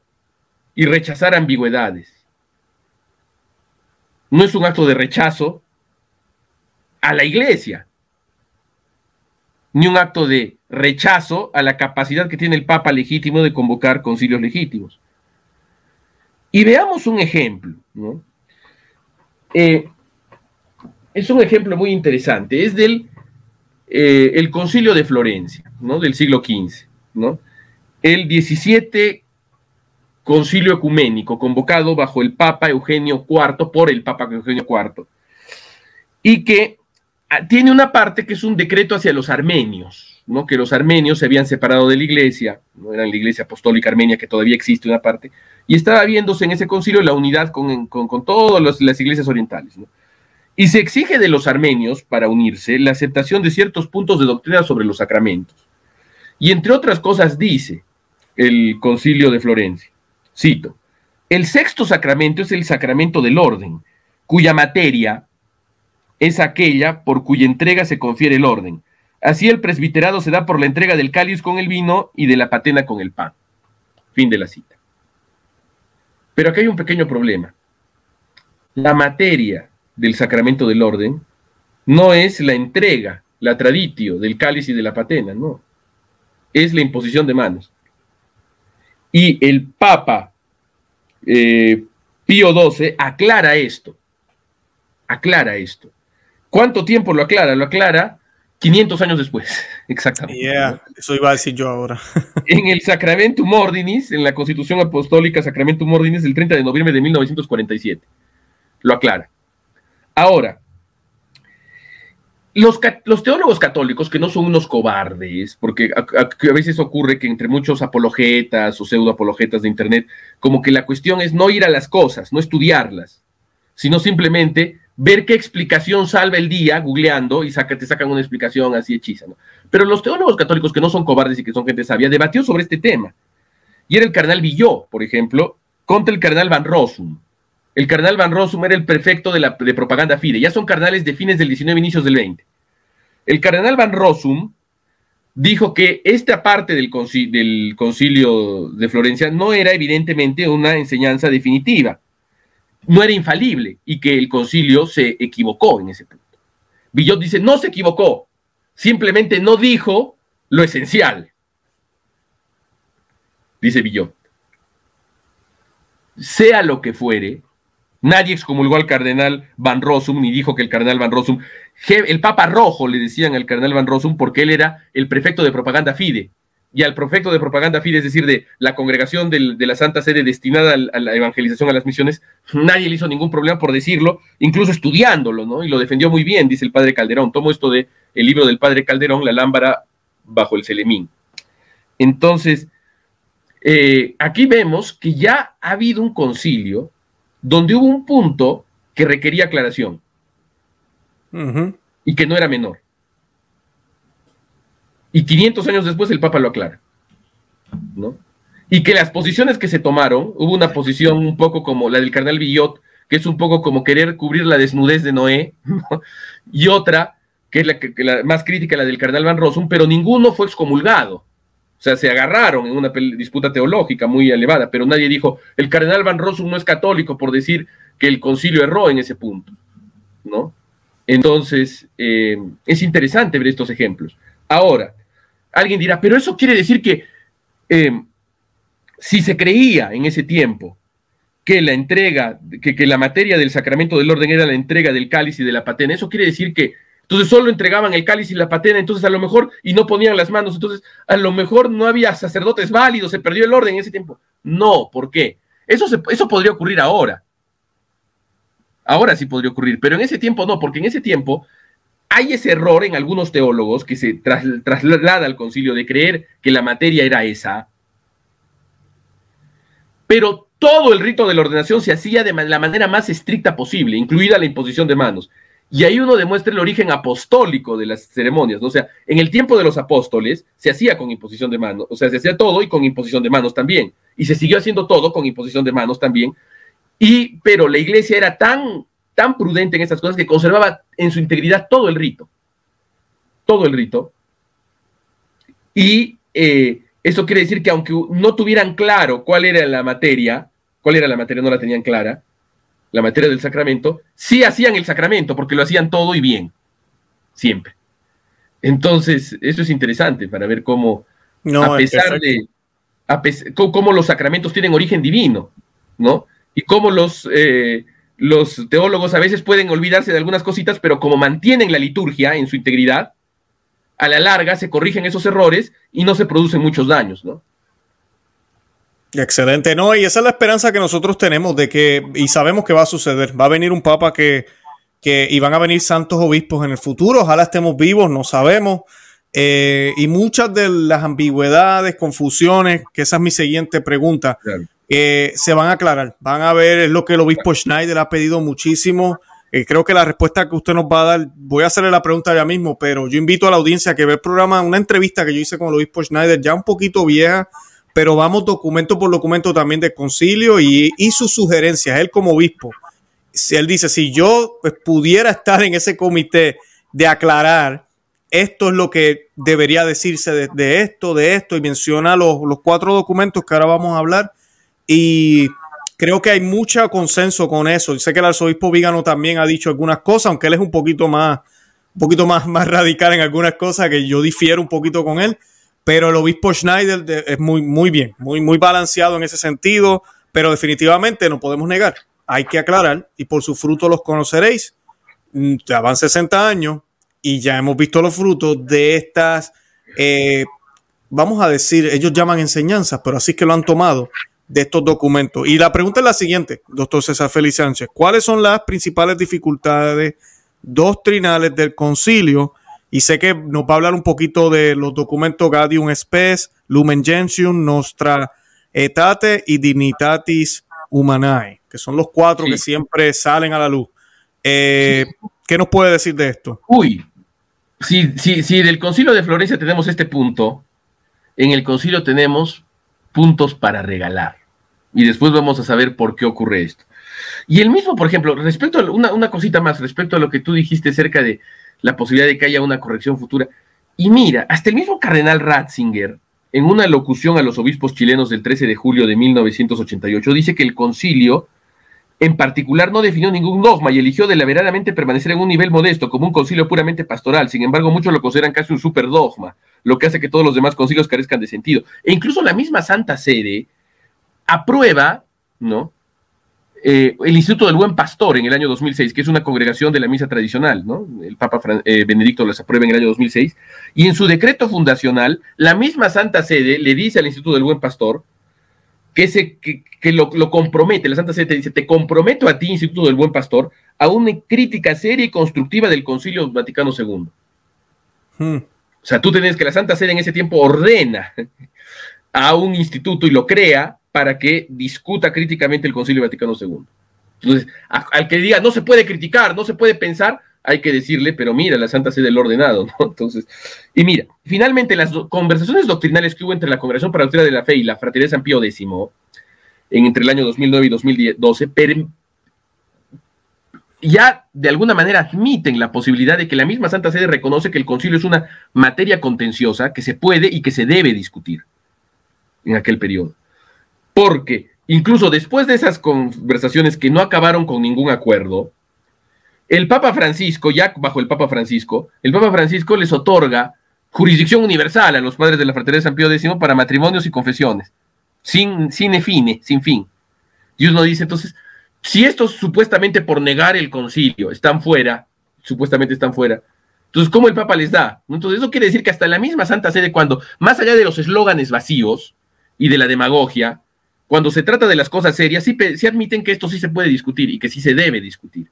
y rechazar ambigüedades no es un acto de rechazo a la iglesia, ni un acto de rechazo a la capacidad que tiene el Papa legítimo de convocar concilios legítimos. Y veamos un ejemplo. Eh, es un ejemplo muy interesante. Es del eh, el concilio de Florencia, ¿no? del siglo XV. ¿no? El 17 concilio ecuménico convocado bajo el Papa Eugenio IV, por el Papa Eugenio IV, y que ah, tiene una parte que es un decreto hacia los armenios, ¿no? que los armenios se habían separado de la iglesia, no eran la iglesia apostólica armenia, que todavía existe una parte, y estaba viéndose en ese concilio la unidad con, todas las iglesias orientales. Y se exige de los armenios, para unirse, la aceptación de ciertos puntos de doctrina sobre los sacramentos. Y entre otras cosas dice el concilio de Florencia, Cito, el sexto sacramento es el sacramento del orden, cuya materia es aquella por cuya entrega se confiere el orden. Así el presbiterado se da por la entrega del cáliz con el vino y de la patena con el pan. Fin de la cita. Pero aquí hay un pequeño problema. La materia del sacramento del orden no es la entrega, la traditio del cáliz y de la patena, no. Es la imposición de manos. Y el Papa eh, Pío XII aclara esto. Aclara esto. ¿Cuánto tiempo lo aclara? Lo aclara 500 años después, [LAUGHS] exactamente. eso iba a decir yo ahora. [LAUGHS] en el Sacramentum Ordinis, en la Constitución Apostólica Sacramentum Ordinis del 30 de noviembre de 1947. Lo aclara. Ahora, los, teólogos católicos, que no son unos cobardes, porque a, veces ocurre que entre muchos apologetas o pseudo apologetas de Internet, como que la cuestión es no ir a las cosas, no estudiarlas, sino simplemente ver qué explicación salva el día googleando y saca, te sacan una explicación así hechiza. Pero los teólogos católicos que no son cobardes y que son gente sabia, debatió sobre este tema. Y era el cardenal Villó, por ejemplo, contra el cardenal Van Rossum. El cardenal Van Rossum era el prefecto de, propaganda FIDE. Ya son cardenales de fines del 19 inicios del 20. El cardenal Van Rossum dijo que esta parte del del concilio de Florencia no era evidentemente una enseñanza definitiva, no era infalible y que el concilio se equivocó en ese punto. Villot dice, no se equivocó, simplemente no dijo lo esencial. Dice Villot. Sea lo que fuere, Nadie excomulgó al cardenal Van Rossum ni dijo que el cardenal Van Rossum, el Papa Rojo le decían al cardenal Van Rossum porque él era el prefecto de propaganda FIDE. Y al prefecto de propaganda FIDE, es decir, de la congregación de la Santa Sede destinada a la evangelización a las misiones, nadie le hizo ningún problema por decirlo, incluso estudiándolo, ¿no? Y lo defendió muy bien, dice el padre Calderón. Tomo esto de el libro del padre Calderón, La lámpara bajo el Celemín. Entonces, eh, aquí vemos que ya ha habido un concilio donde hubo un punto que requería aclaración y que no era menor. Y 500 años después el Papa lo aclara. ¿no? Y que las posiciones que se tomaron, hubo una posición un poco como la del cardenal Villot, que es un poco como querer cubrir la desnudez de Noé, y otra, que es la, que, la más crítica, la del cardenal Van Rossum, pero ninguno fue excomulgado. O sea, se agarraron en una disputa teológica muy elevada, pero nadie dijo, el cardenal Van Rossum no es católico por decir que el concilio erró en ese punto, ¿no? Entonces, eh, es interesante ver estos ejemplos. Ahora, alguien dirá, pero eso quiere decir que eh, si se creía en ese tiempo que la entrega, que, que, la materia del sacramento del orden era la entrega del cáliz y de la patena, eso quiere decir que entonces solo entregaban el cáliz y la patena, entonces a lo mejor, y no ponían las manos, entonces a lo mejor no había sacerdotes válidos, se perdió el orden en ese tiempo. No, ¿por qué? Eso, eso podría ocurrir ahora. Ahora sí podría ocurrir, pero en ese tiempo no, porque en ese tiempo hay ese error en algunos teólogos que se traslada al concilio de creer que la materia era esa, pero todo el rito de la ordenación se hacía de la manera más estricta posible, incluida la imposición de manos. Y ahí uno demuestra el origen apostólico de las ceremonias, ¿no? O sea, en el tiempo de los apóstoles se hacía con imposición de manos, o sea, se hacía todo y con imposición de manos también. Y se siguió haciendo todo con imposición de manos también. Y, pero la iglesia era tan, tan prudente en estas cosas que conservaba en su integridad todo el rito. Todo el rito. Y eh, eso quiere decir que aunque no tuvieran claro cuál era la materia, cuál era la materia, no la tenían clara, la materia del sacramento, sí hacían el sacramento porque lo hacían todo y bien, siempre. Entonces, eso es interesante para ver cómo, a pesar de, cómo los sacramentos tienen origen divino, ¿no? Y cómo los, eh, los teólogos a veces pueden olvidarse de algunas cositas, pero como mantienen la liturgia en su integridad, a la larga se corrigen esos errores y no se producen muchos daños, ¿no? Excelente, no, y esa es la esperanza que nosotros tenemos de que, y sabemos que va a suceder, va a venir un papa que, que y van a venir santos obispos en el futuro, ojalá estemos vivos, no sabemos, eh, y muchas de las ambigüedades, confusiones, que esa es mi siguiente pregunta, eh, se van a aclarar, van a ver, es lo que el obispo Schneider ha pedido muchísimo, eh, creo que la respuesta que usted nos va a dar, voy a hacerle la pregunta ya mismo, pero yo invito a la audiencia que ve el programa, una entrevista que yo hice con el obispo Schneider, ya un poquito vieja, pero vamos documento por documento también del concilio y, sus sugerencias, él como obispo. Si él dice, si yo pues, pudiera estar en ese comité de aclarar, esto es lo que debería decirse de, esto, de esto, y menciona los, los, cuatro documentos que ahora vamos a hablar. Y creo que hay mucho consenso con eso. Sé que el arzobispo Vígano también ha dicho algunas cosas, aunque él es un poquito más, un poquito más, más radical en algunas cosas, que yo difiero un poquito con él pero el obispo Schneider es muy, muy bien, muy, muy balanceado en ese sentido, pero definitivamente no podemos negar, hay que aclarar y por sus frutos los conoceréis. Mm, ya van 60 años y ya hemos visto los frutos de estas, eh, vamos a decir, ellos llaman enseñanzas, pero así que lo han tomado de estos documentos. Y la pregunta es la siguiente, doctor César Félix Sánchez, ¿cuáles son las principales dificultades doctrinales del concilio? Y sé que nos va a hablar un poquito de los documentos Gaudium Spes, Lumen Gentium, Nostra Etate y Dignitatis Humanae, que son los cuatro que siempre salen a la luz. Eh, ¿Qué nos puede decir de esto? Uy, si, si, si del concilio de Florencia tenemos este punto, en el concilio tenemos puntos para regalar. Y después vamos a saber por qué ocurre esto. Y el mismo, por ejemplo, respecto a una, una cosita más, respecto a lo que tú dijiste acerca de la posibilidad de que haya una corrección futura. Y mira, hasta el mismo cardenal Ratzinger, en una locución a los obispos chilenos del 13 de julio de 1988, dice que el concilio en particular no definió ningún dogma y eligió deliberadamente permanecer en un nivel modesto, como un concilio puramente pastoral. Sin embargo, muchos lo consideran casi un superdogma, lo que hace que todos los demás concilios carezcan de sentido. E incluso la misma Santa Sede aprueba, ¿no? Eh, el Instituto del Buen Pastor en el año 2006, que es una congregación de la misa tradicional, ¿no? El Papa eh, Benedicto las aprueba en el año 2006, y en su decreto fundacional, la misma Santa Sede le dice al Instituto del Buen Pastor que, se, que, lo, compromete, la Santa Sede te dice, te comprometo a ti, Instituto del Buen Pastor, a una crítica seria y constructiva del Concilio Vaticano II. Hmm. O sea, tú tenés que la Santa Sede en ese tiempo ordena a un instituto y lo crea para que discuta críticamente el Concilio Vaticano II. Entonces, al que diga no se puede criticar, no se puede pensar, hay que decirle, pero mira, la Santa Sede del ordenado, [LAUGHS] ¿no? Entonces, y mira, finalmente las conversaciones doctrinales que hubo entre la Congregación para la Doctrina de la Fe y la Fraternidad de San Pío X, en, entre el año 2009 y 2012, ya de alguna manera admiten la posibilidad de que la misma Santa Sede reconoce que el concilio es una materia contenciosa que se puede y que se debe discutir en aquel periodo. Porque incluso después de esas conversaciones que no acabaron con ningún acuerdo, el Papa Francisco, ya bajo el Papa Francisco, el Papa Francisco les otorga jurisdicción universal a los padres de la Fraternidad de San Pío X para matrimonios y confesiones, sin, sin fine, sin fin. Y uno dice, entonces, si estos supuestamente por negar el concilio están fuera, supuestamente están fuera, entonces, ¿cómo el Papa les da? Entonces, eso quiere decir que hasta la misma Santa Sede, cuando, más allá de los eslóganes vacíos y de la demagogia, cuando se trata de las cosas serias, sí, admiten que esto sí se puede discutir y que sí se debe discutir.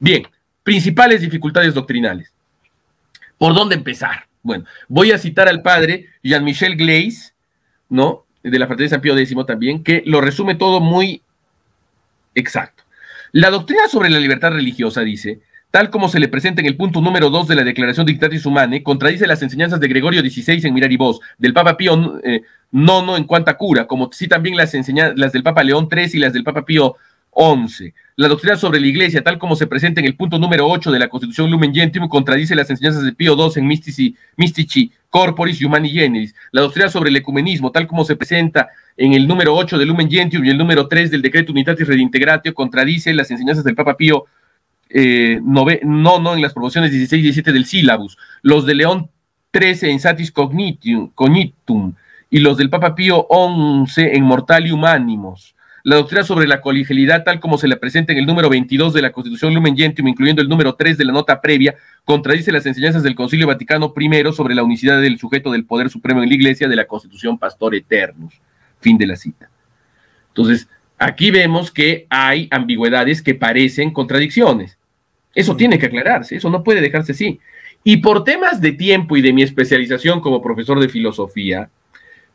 Bien, principales dificultades doctrinales. ¿Por dónde empezar? Bueno, voy a citar al padre Jean-Michel Gleis, ¿no? De la Fraternidad San Pío X también, que lo resume todo muy exacto. La doctrina sobre la libertad religiosa dice, tal como se le presenta en el punto número 2 de la Declaración Dictatis Humanae, contradice las enseñanzas de Gregorio XVI en Mirar y del Papa Pío eh, en cuanta cura, como sí también las, las del Papa León III y las del Papa Pío 11. La doctrina sobre la Iglesia, tal como se presenta en el punto número 8 de la Constitución Lumen Gentium, contradice las enseñanzas de Pío II en Mystici, Mystici Corporis Humani Generis. La doctrina sobre el ecumenismo, tal como se presenta en el número 8 del Lumen Gentium y el número 3 del Decreto Unitatis Redintegratio, contradice las enseñanzas del Papa Pío eh, no, no en las promociones 16 y 17 del Sílabus. Los de León 13 en Satis Cognitum, Cognitum y los del Papa Pío 11 en Mortalium Animos la doctrina sobre la colegialidad, tal como se le presenta en el número 22 de la Constitución Lumen Gentium, incluyendo el número 3 de la nota previa, contradice las enseñanzas del Concilio Vaticano I sobre la unicidad del sujeto del poder supremo en la Iglesia de la Constitución Pastor Eternus. Fin de la cita. Entonces, aquí vemos que hay ambigüedades que parecen contradicciones. Eso mm. tiene que aclararse, eso no puede dejarse así. Y por temas de tiempo y de mi especialización como profesor de filosofía,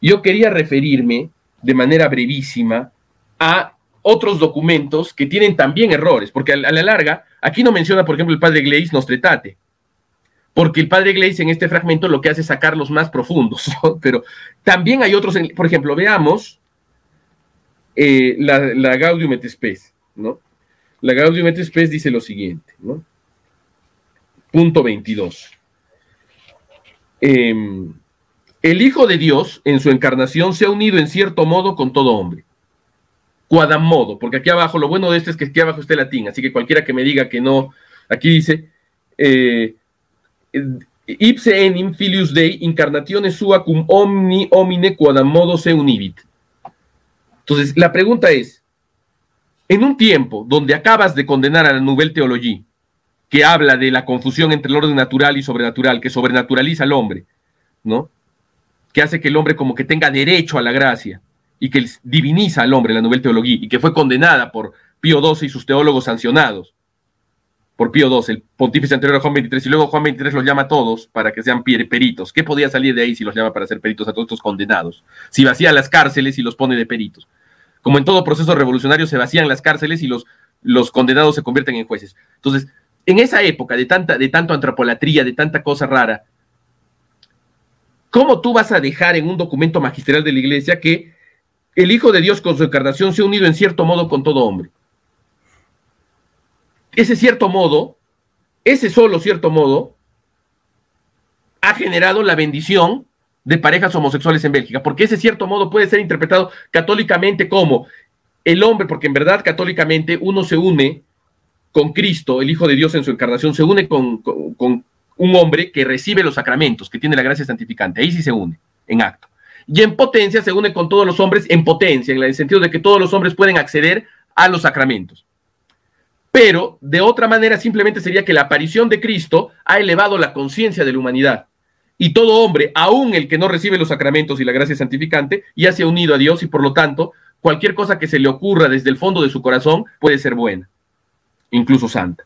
yo quería referirme de manera brevísima a otros documentos que tienen también errores, porque a la larga, aquí no menciona, por ejemplo, el padre Gleis Nostretate, porque el padre Gleis en este fragmento lo que hace es sacar los más profundos, [LAUGHS] pero también hay otros, por ejemplo, veamos eh, la, Gaudium et Spes, ¿no? La Gaudium et Spes dice lo siguiente, ¿no? Punto 22. Em, el Hijo de Dios en su encarnación se ha unido en cierto modo con todo hombre modo, porque aquí abajo, lo bueno de esto es que aquí abajo está el latín, así que cualquiera que me diga que no, aquí dice, eh, ipse enim filius dei incarnatione sua cum omni homine modo se univit. Entonces, la pregunta es, en un tiempo donde acabas de condenar a la Nouvelle Teología, que habla de la confusión entre el orden natural y sobrenatural, que sobrenaturaliza al hombre, ¿no? Que hace que el hombre como que tenga derecho a la gracia y que diviniza al hombre la Nouvelle Teología y que fue condenada por Pío XII y sus teólogos sancionados por Pío XII, el pontífice anterior a Juan XXIII, y luego Juan XXIII los llama a todos para que sean peritos. ¿Qué podía salir de ahí si los llama para ser peritos a todos estos condenados? Si vacía las cárceles y los pone de peritos. Como en todo proceso revolucionario se vacían las cárceles y los, los condenados se convierten en jueces. Entonces, en esa época de, tanta, de tanto antropolatría, de tanta cosa rara, ¿cómo tú vas a dejar en un documento magistral de la iglesia que el Hijo de Dios con su encarnación se ha unido en cierto modo con todo hombre. Ese cierto modo, ese solo cierto modo, ha generado la bendición de parejas homosexuales en Bélgica, porque ese cierto modo puede ser interpretado católicamente como el hombre, porque en verdad católicamente uno se une con Cristo, el Hijo de Dios en su encarnación, se une con, con un hombre que recibe los sacramentos, que tiene la gracia santificante, ahí sí se une, en acto y en potencia se une con todos los hombres en potencia, en el sentido de que todos los hombres pueden acceder a los sacramentos. Pero de otra manera simplemente sería que la aparición de Cristo ha elevado la conciencia de la humanidad. Y todo hombre, aun el que no recibe los sacramentos y la gracia santificante, ya se ha unido a Dios y por lo tanto cualquier cosa que se le ocurra desde el fondo de su corazón puede ser buena, incluso santa.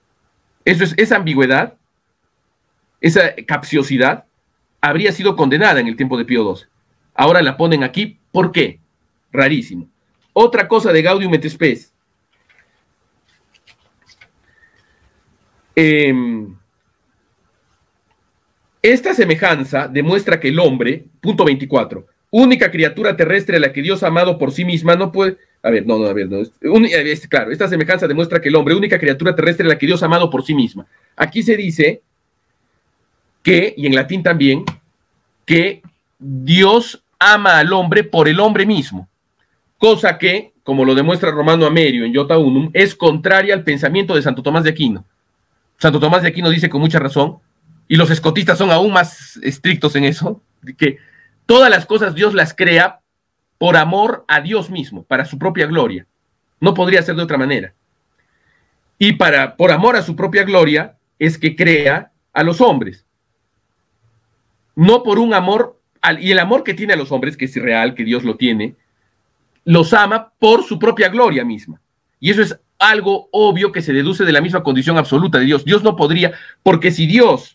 Eso es, esa ambigüedad, esa capciosidad, habría sido condenada en el tiempo de Pío XII. Ahora la ponen aquí. ¿Por qué? Rarísimo. Otra cosa de Gaudium et Spes. Em, esta semejanza demuestra que el hombre, punto 24, única criatura terrestre a la que Dios ha amado por sí misma, no puede. a ver, no, no, a ver, no. claro, esta semejanza demuestra que el hombre, única criatura terrestre, la que Dios ha amado por sí misma. Aquí se dice que, y en latín también, que Dios ama al hombre por el hombre mismo, cosa que, como lo demuestra Romano Amerio en Jota Unum, es contraria al pensamiento de Santo Tomás de Aquino. Santo Tomás de Aquino dice con mucha razón, y los escotistas son aún más estrictos en eso, que todas las cosas Dios las crea por amor a Dios mismo, para su propia gloria. No podría ser de otra manera. Y para, por amor a su propia gloria es que crea a los hombres. No por un amor, y el amor que tiene a los hombres, que es irreal, que Dios lo tiene, los ama por su propia gloria misma. Y eso es algo obvio que se deduce de la misma condición absoluta de Dios. Dios no podría, porque si Dios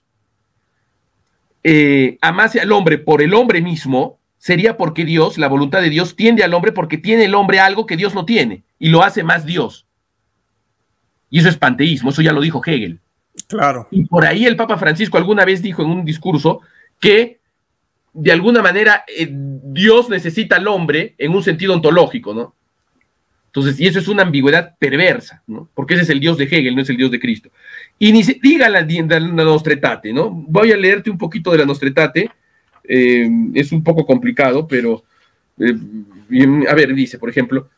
eh, amase al hombre por el hombre mismo, sería porque Dios, la voluntad de Dios, tiende al hombre porque tiene el hombre algo que Dios no tiene y lo hace más Dios. Y eso es panteísmo, eso ya lo dijo Hegel. Claro. Y por ahí el Papa Francisco alguna vez dijo en un discurso que de alguna manera eh, Dios necesita al hombre en un sentido ontológico, ¿no? Entonces, y eso es una ambigüedad perversa, ¿no? Porque ese es el Dios de Hegel, no es el Dios de Cristo. Y ni se diga la, la, la Nostretate, ¿no? Voy a leerte un poquito de la Nostretate, eh, es un poco complicado, pero eh, a ver, dice, por ejemplo,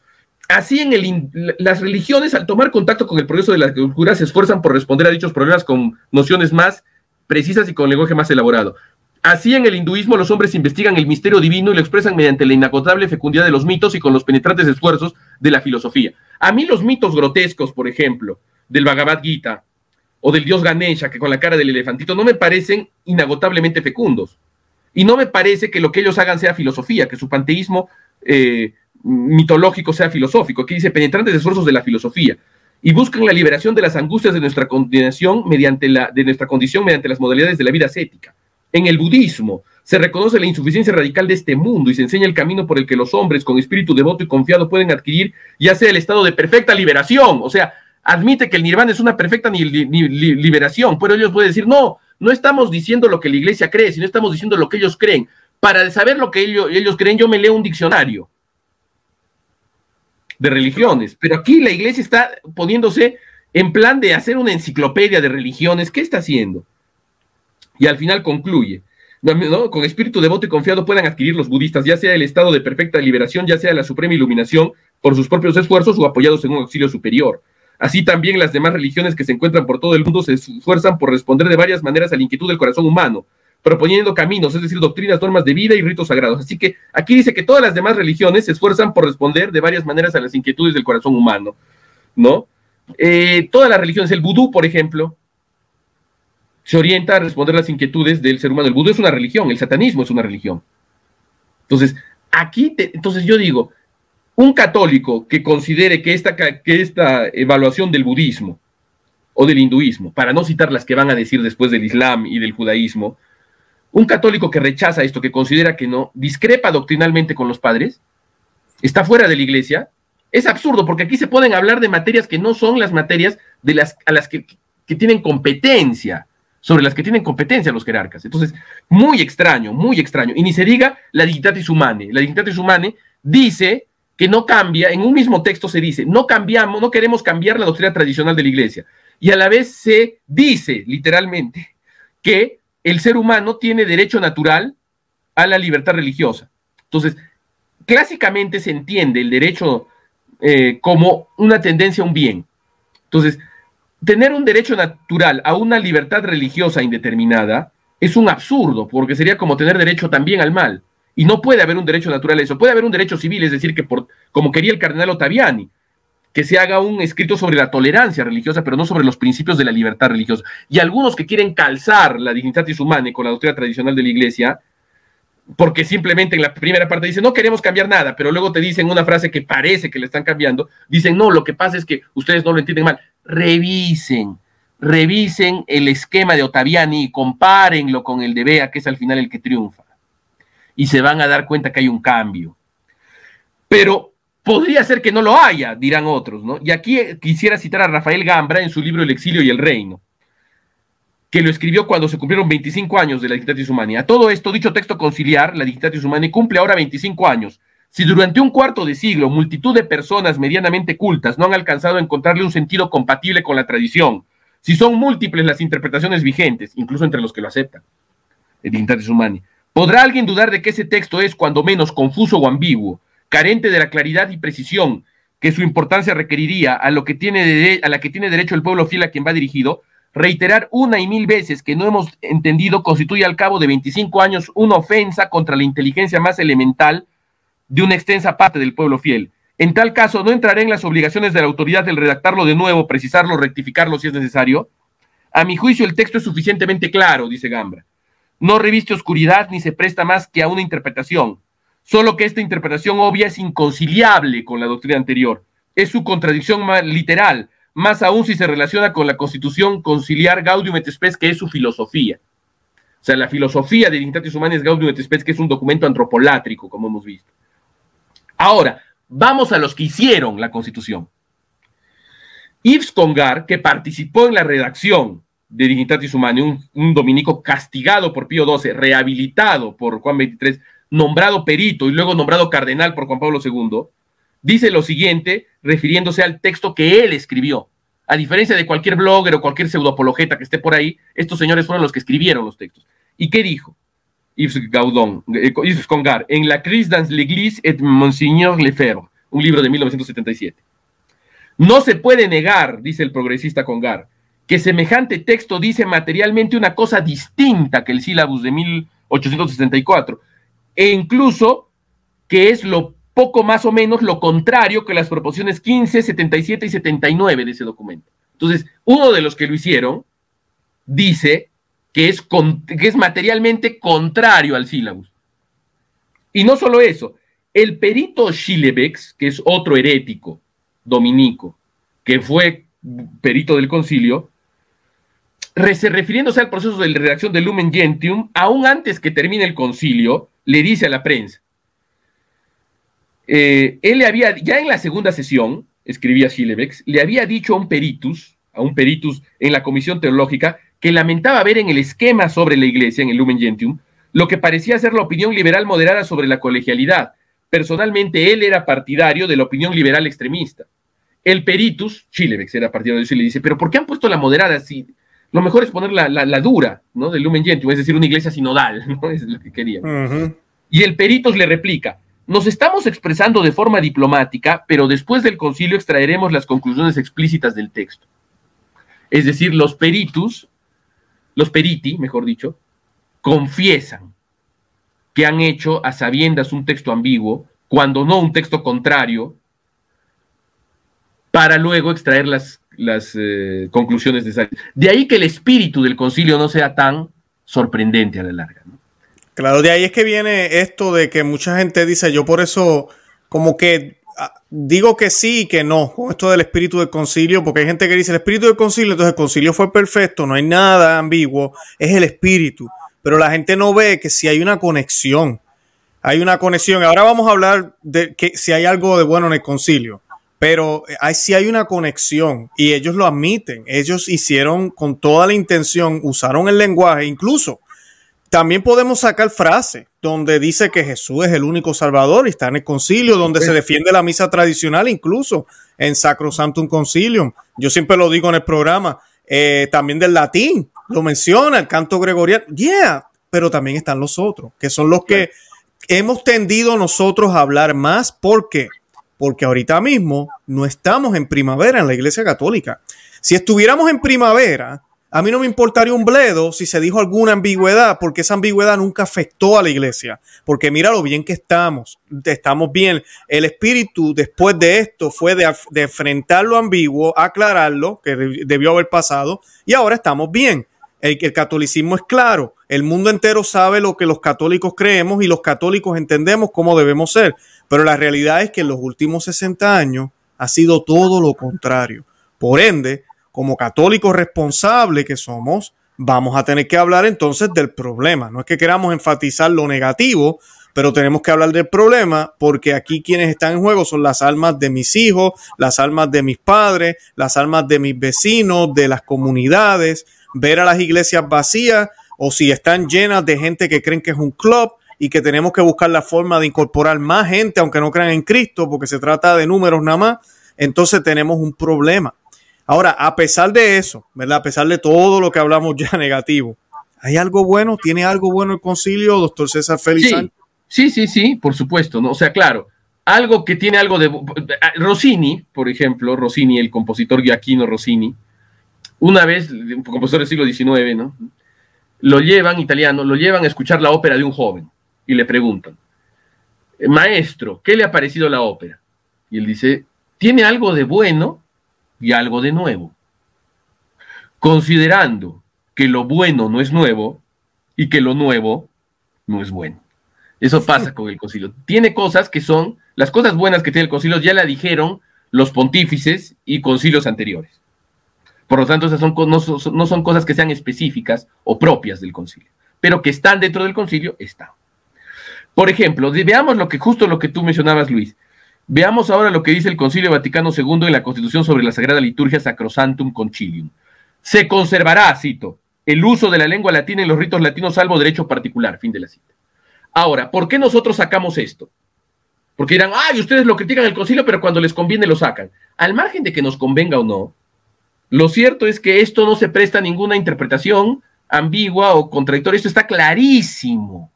así en el las religiones al tomar contacto con el progreso de la cultura se esfuerzan por responder a dichos problemas con nociones más precisas y con lenguaje más elaborado. Así en el hinduismo los hombres investigan el misterio divino y lo expresan mediante la inagotable fecundidad de los mitos y con los penetrantes esfuerzos de la filosofía. A mí los mitos grotescos, por ejemplo, del Bhagavad Gita o del dios Ganesha, que con la cara del elefantito, no me parecen inagotablemente fecundos. Y no me parece que lo que ellos hagan sea filosofía, que su panteísmo eh, mitológico sea filosófico. Aquí dice penetrantes esfuerzos de la filosofía. Y buscan la liberación de las angustias de nuestra condición mediante la, de nuestra condición mediante las modalidades de la vida ascética. En el budismo se reconoce la insuficiencia radical de este mundo y se enseña el camino por el que los hombres con espíritu devoto y confiado pueden adquirir ya sea el estado de perfecta liberación, o sea, admite que el nirvana es una perfecta liberación, pero ellos pueden decir, no, no estamos diciendo lo que la iglesia cree, sino estamos diciendo lo que ellos creen. Para saber lo que ellos, ellos creen, yo me leo un diccionario de religiones, pero aquí la iglesia está poniéndose en plan de hacer una enciclopedia de religiones. ¿Qué está haciendo? Y al final concluye. Con espíritu devoto y confiado puedan adquirir los budistas, ya sea el estado de perfecta liberación, ya sea la suprema iluminación, por sus propios esfuerzos o apoyados en un auxilio superior. Así también las demás religiones que se encuentran por todo el mundo se esfuerzan por responder de varias maneras a la inquietud del corazón humano, proponiendo caminos, es decir, doctrinas, normas de vida y ritos sagrados. Así que aquí dice que todas las demás religiones se esfuerzan por responder de varias maneras a las inquietudes del corazón humano, ¿no? Eh, todas las religiones, el vudú, por ejemplo, se orienta a responder las inquietudes del ser humano. El vudú es una religión, el satanismo es una religión. Entonces, aquí, entonces yo digo, un católico que considere que esta, que esta evaluación del budismo o del hinduismo, para no citar las que van a decir después del islam y del judaísmo, un católico que rechaza esto, que considera que no, discrepa doctrinalmente con los padres, está fuera de la iglesia, es absurdo, porque aquí se pueden hablar de materias que no son las materias de las, a las que, que tienen competencia, sobre las que tienen competencia los jerarcas. Entonces, muy extraño, muy extraño. Y ni se diga la dignitatis humane. La dignitatis humane dice que no cambia, en un mismo texto se dice, no cambiamos, no queremos cambiar la doctrina tradicional de la iglesia. Y a la vez se dice, literalmente, que el ser humano tiene derecho natural a la libertad religiosa. Entonces, clásicamente se entiende el derecho eh, como una tendencia a un bien. Entonces, tener un derecho natural a una libertad religiosa indeterminada es un absurdo, porque sería como tener derecho también al mal. Y no puede haber un derecho natural a eso. Puede haber un derecho civil, es decir, que por, como quería el cardenal Ottaviani, que se haga un escrito sobre la tolerancia religiosa, pero no sobre los principios de la libertad religiosa. Y algunos que quieren calzar la dignitatis humana con la doctrina tradicional de la iglesia, porque simplemente en la primera parte dicen, no queremos cambiar nada, pero luego te dicen una frase que parece que le están cambiando, dicen, no, lo que pasa es que ustedes no lo entienden mal. Revisen, revisen el esquema de Ottaviani y compárenlo con el de Bea, que es al final el que triunfa y se van a dar cuenta que hay un cambio. Pero podría ser que no lo haya, dirán otros, ¿no? Y aquí quisiera citar a Rafael Gambra en su libro El exilio y el reino, que lo escribió cuando se cumplieron 25 años de la Dignitatis Humani. A todo esto, dicho texto conciliar, la Dignitatis Humani cumple ahora 25 años. Si durante un cuarto de siglo multitud de personas medianamente cultas no han alcanzado a encontrarle un sentido compatible con la tradición, si son múltiples las interpretaciones vigentes, incluso entre los que lo aceptan, el Dignitatis Humani, ¿podrá alguien dudar de que ese texto es cuando menos confuso o ambiguo, carente de la claridad y precisión que su importancia requeriría a, lo que tiene a la que tiene derecho el pueblo fiel a quien va dirigido? Reiterar una y mil veces que no hemos entendido constituye al cabo de 25 años una ofensa contra la inteligencia más elemental de una extensa parte del pueblo fiel. En tal caso, no entraré en las obligaciones de la autoridad del redactarlo de nuevo, precisarlo, rectificarlo si es necesario. A mi juicio, el texto es suficientemente claro, dice Gambra. No reviste oscuridad ni se presta más que a una interpretación. Solo que esta interpretación obvia es inconciliable con la doctrina anterior. Es su contradicción literal, más aún si se relaciona con la constitución conciliar Gaudium et Spes, que es su filosofía. O sea, la filosofía de Dignitatis Humanis Gaudium et Spes, que es un documento antropolátrico, como hemos visto. Ahora, vamos a los que hicieron la constitución. Yves Congar, que participó en la redacción de Dignitatis Humani, un, un, dominico castigado por Pío XII, rehabilitado por Juan XXIII, nombrado perito y luego nombrado cardenal por Juan Pablo II, dice lo siguiente, refiriéndose al texto que él escribió. A diferencia de cualquier blogger o cualquier pseudoapologeta que esté por ahí, estos señores fueron los que escribieron los textos. ¿Y qué dijo? Yves Gaudon, eh, Yves Congar, en La crise dans l'Église et Monseigneur Lefebvre, un libro de 1977. No se puede negar, dice el progresista Congar, que semejante texto dice materialmente una cosa distinta que el sílabus de 1864, e incluso que es lo poco más o menos lo contrario que las proposiciones 15, 77 y 79 de ese documento. Entonces, uno de los que lo hicieron dice que es, que es materialmente contrario al sílabus. Y no solo eso, el perito Schilebex, que es otro herético dominico, que fue perito del concilio, refiriéndose al proceso de redacción del Lumen Gentium, aún antes que termine el concilio, le dice a la prensa, eh, él le había, ya en la segunda sesión, escribía Schilebex, le había dicho a un peritus, a un peritus en la comisión teológica, que lamentaba ver en el esquema sobre la iglesia, en el Lumen Gentium, lo que parecía ser la opinión liberal moderada sobre la colegialidad. Personalmente, él era partidario de la opinión liberal extremista. El peritus, Chilebex era partidario de eso y le dice, pero ¿por qué han puesto la moderada si lo mejor es poner la, la, dura, ¿no? Del Lumen Gentium, es decir, una iglesia sinodal, [LAUGHS] ¿no? Es lo que querían. Y el peritus le replica, nos estamos expresando de forma diplomática, pero después del concilio extraeremos las conclusiones explícitas del texto. Es decir, los peritus, los periti, mejor dicho, confiesan que han hecho a sabiendas un texto ambiguo, cuando no un texto contrario, para luego extraer las, eh, conclusiones necesarias. De ahí que el espíritu del concilio no sea tan sorprendente a la larga. ¿no? Claro, de ahí es que viene esto de que mucha gente dice, yo por eso como que ah, digo que sí y que no, con esto del espíritu del concilio, porque hay gente que dice el espíritu del concilio, entonces el concilio fue perfecto, no hay nada ambiguo, es el espíritu, pero la gente no ve que si hay una conexión, hay una conexión, ahora vamos a hablar de que si hay algo de bueno en el concilio, pero hay, si hay una conexión y ellos lo admiten, ellos hicieron con toda la intención, usaron el lenguaje, incluso también podemos sacar frases donde dice que Jesús es el único Salvador y está en el concilio, donde se defiende la misa tradicional, incluso en Sacrosantum Concilium. Yo siempre lo digo en el programa, eh, también del latín, lo menciona, el canto gregoriano, yeah, pero también están los otros, que son los que hemos tendido nosotros a hablar más. ¿Por qué? Porque ahorita mismo no estamos en primavera en la Iglesia Católica. Si estuviéramos en primavera, a mí no me importaría un bledo si se dijo alguna ambigüedad, porque esa ambigüedad nunca afectó a la iglesia. Porque mira lo bien que estamos, estamos bien. El espíritu después de esto fue de, enfrentar lo ambiguo, aclararlo, que debió haber pasado, y ahora estamos bien. El, el catolicismo es claro, el mundo entero sabe lo que los católicos creemos y los católicos entendemos cómo debemos ser. Pero la realidad es que en los últimos 60 años ha sido todo lo contrario. Por ende, como católicos responsables que somos, vamos a tener que hablar entonces del problema. No es que queramos enfatizar lo negativo, pero tenemos que hablar del problema porque aquí quienes están en juego son las almas de mis hijos, las almas de mis padres, las almas de mis vecinos, de las comunidades, ver a las iglesias vacías o si están llenas de gente que creen que es un club y que tenemos que buscar la forma de incorporar más gente, aunque no crean en Cristo, porque se trata de números nada más, entonces tenemos un problema. Ahora, a pesar de eso, ¿verdad? A pesar de todo lo que hablamos ya [LAUGHS] negativo, ¿hay algo bueno? ¿Tiene algo bueno el concilio, doctor César Félix? Sí, sí, sí, sí, por supuesto, ¿no? O sea, claro, algo que tiene algo de... Rossini, por ejemplo, Rossini, el compositor Giacchino Rossini, una vez, un compositor del siglo XIX, ¿no? Lo llevan, italiano, lo llevan a escuchar la ópera de un joven y le preguntan, maestro, ¿qué le ha parecido la ópera? Y él dice, tiene algo de bueno y algo de nuevo. Considerando que lo bueno no es nuevo y que lo nuevo no es bueno. Eso pasa con el concilio. Tiene cosas que son, las cosas buenas que tiene el concilio ya la dijeron los pontífices y concilios anteriores. Por lo tanto, esas son, no, son, no son cosas que sean específicas o propias del concilio, pero que están dentro del concilio, están. Por ejemplo, veamos lo que justo lo que tú mencionabas, Luis. Veamos ahora lo que dice el Concilio Vaticano II en la Constitución sobre la Sagrada Liturgia Sacrosantum Concilium. Se conservará, cito, el uso de la lengua latina en los ritos latinos salvo derecho particular, fin de la cita. Ahora, ¿por qué nosotros sacamos esto? Porque dirán, ay, ustedes lo critican el concilio, pero cuando les conviene lo sacan. Al margen de que nos convenga o no, lo cierto es que esto no se presta a ninguna interpretación ambigua o contradictoria. Esto está clarísimo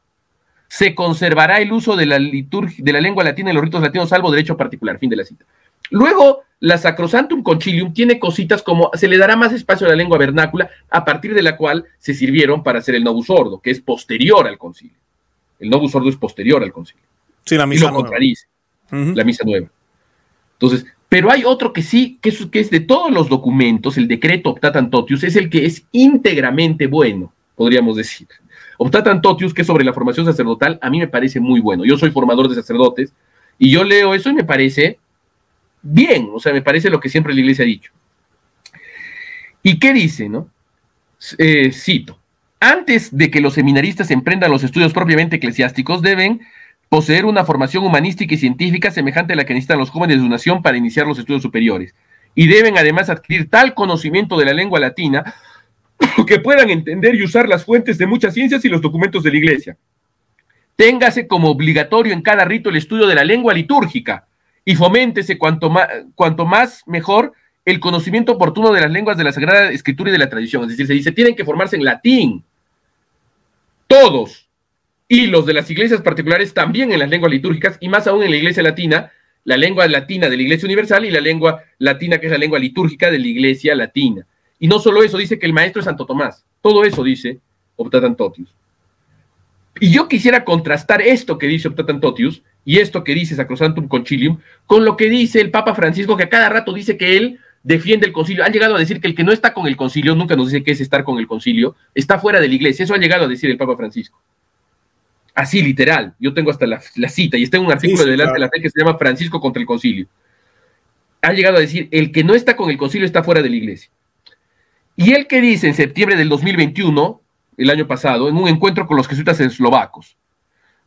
se conservará el uso de la, liturgia, de la lengua latina en los ritos latinos, salvo derecho particular. Fin de la cita. Luego, la Sacrosantum Concilium tiene cositas como se le dará más espacio a la lengua vernácula, a partir de la cual se sirvieron para hacer el novus ordo, que es posterior al concilio. El novus ordo es posterior al concilio. Sí, la misa y lo contradice. La misa nueva. Entonces, pero hay otro que sí, que es, que es de todos los documentos, el decreto Optatam Totius, es el que es íntegramente bueno, podríamos decir. Optatan Totius, que es sobre la formación sacerdotal, a mí me parece muy bueno. Yo soy formador de sacerdotes y yo leo eso y me parece bien, o sea, me parece lo que siempre la iglesia ha dicho. ¿Y qué dice, no? Eh, cito, antes de que los seminaristas emprendan los estudios propiamente eclesiásticos, deben poseer una formación humanística y científica semejante a la que necesitan los jóvenes de su nación para iniciar los estudios superiores. Y deben además adquirir tal conocimiento de la lengua latina [LAUGHS] que puedan entender y usar las fuentes de muchas ciencias y los documentos de la Iglesia. Téngase como obligatorio en cada rito el estudio de la lengua litúrgica y foméntese cuanto más, cuanto más mejor el conocimiento oportuno de las lenguas de la Sagrada Escritura y de la tradición. Es decir, se dice, tienen que formarse en latín. Todos. Y los de las iglesias particulares también en las lenguas litúrgicas y más aún en la iglesia latina, la lengua latina de la iglesia universal y la lengua latina que es la lengua litúrgica de la iglesia latina. Y no solo eso, dice que el maestro es Santo Tomás. Todo eso dice Optatantotius. Y yo quisiera contrastar esto que dice Optatantotius y esto que dice Sacrosantum Concilium con lo que dice el Papa Francisco, que a cada rato dice que él defiende el concilio. Han llegado a decir que el que no está con el concilio, nunca nos dice qué es estar con el concilio, está fuera de la iglesia. Eso ha llegado a decir el Papa Francisco. Así, literal. Yo tengo hasta la, cita y está en un artículo de delante de la fe que se llama Francisco contra el concilio. Ha llegado a decir, el que no está con el concilio está fuera de la iglesia. Y él que dice en septiembre del 2021, el año pasado, en un encuentro con los jesuitas eslovacos,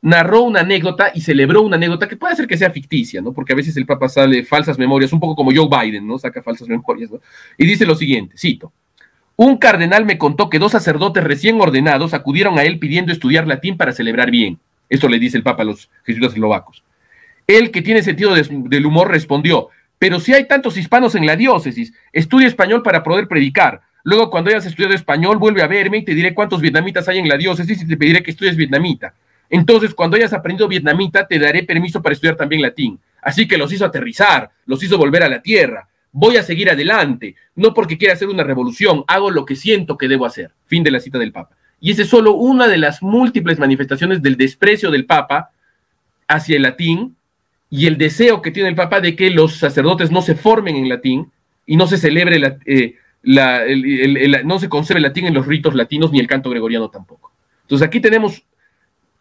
narró una anécdota y celebró una anécdota que puede ser que sea ficticia, ¿no? Porque a veces el Papa sale falsas memorias, un poco como Joe Biden, ¿no? Saca falsas memorias, ¿no? Y dice lo siguiente, cito, un cardenal me contó que dos sacerdotes recién ordenados acudieron a él pidiendo estudiar latín para celebrar bien. Esto le dice el Papa a los jesuitas eslovacos. Él, que tiene sentido del humor, respondió, pero si hay tantos hispanos en la diócesis, estudia español para poder predicar. Luego, cuando hayas estudiado español, vuelve a verme y te diré cuántos vietnamitas hay en la diócesis y te pediré que estudies vietnamita. Entonces, cuando hayas aprendido vietnamita, te daré permiso para estudiar también latín. Así que los hizo aterrizar, los hizo volver a la tierra. Voy a seguir adelante, no porque quiera hacer una revolución, hago lo que siento que debo hacer. Fin de la cita del Papa. Y esa es solo una de las múltiples manifestaciones del desprecio del Papa hacia el latín y el deseo que tiene el Papa de que los sacerdotes no se formen en latín y no se celebre la, eh, no se conserva el latín en los ritos latinos ni el canto gregoriano tampoco. Entonces aquí tenemos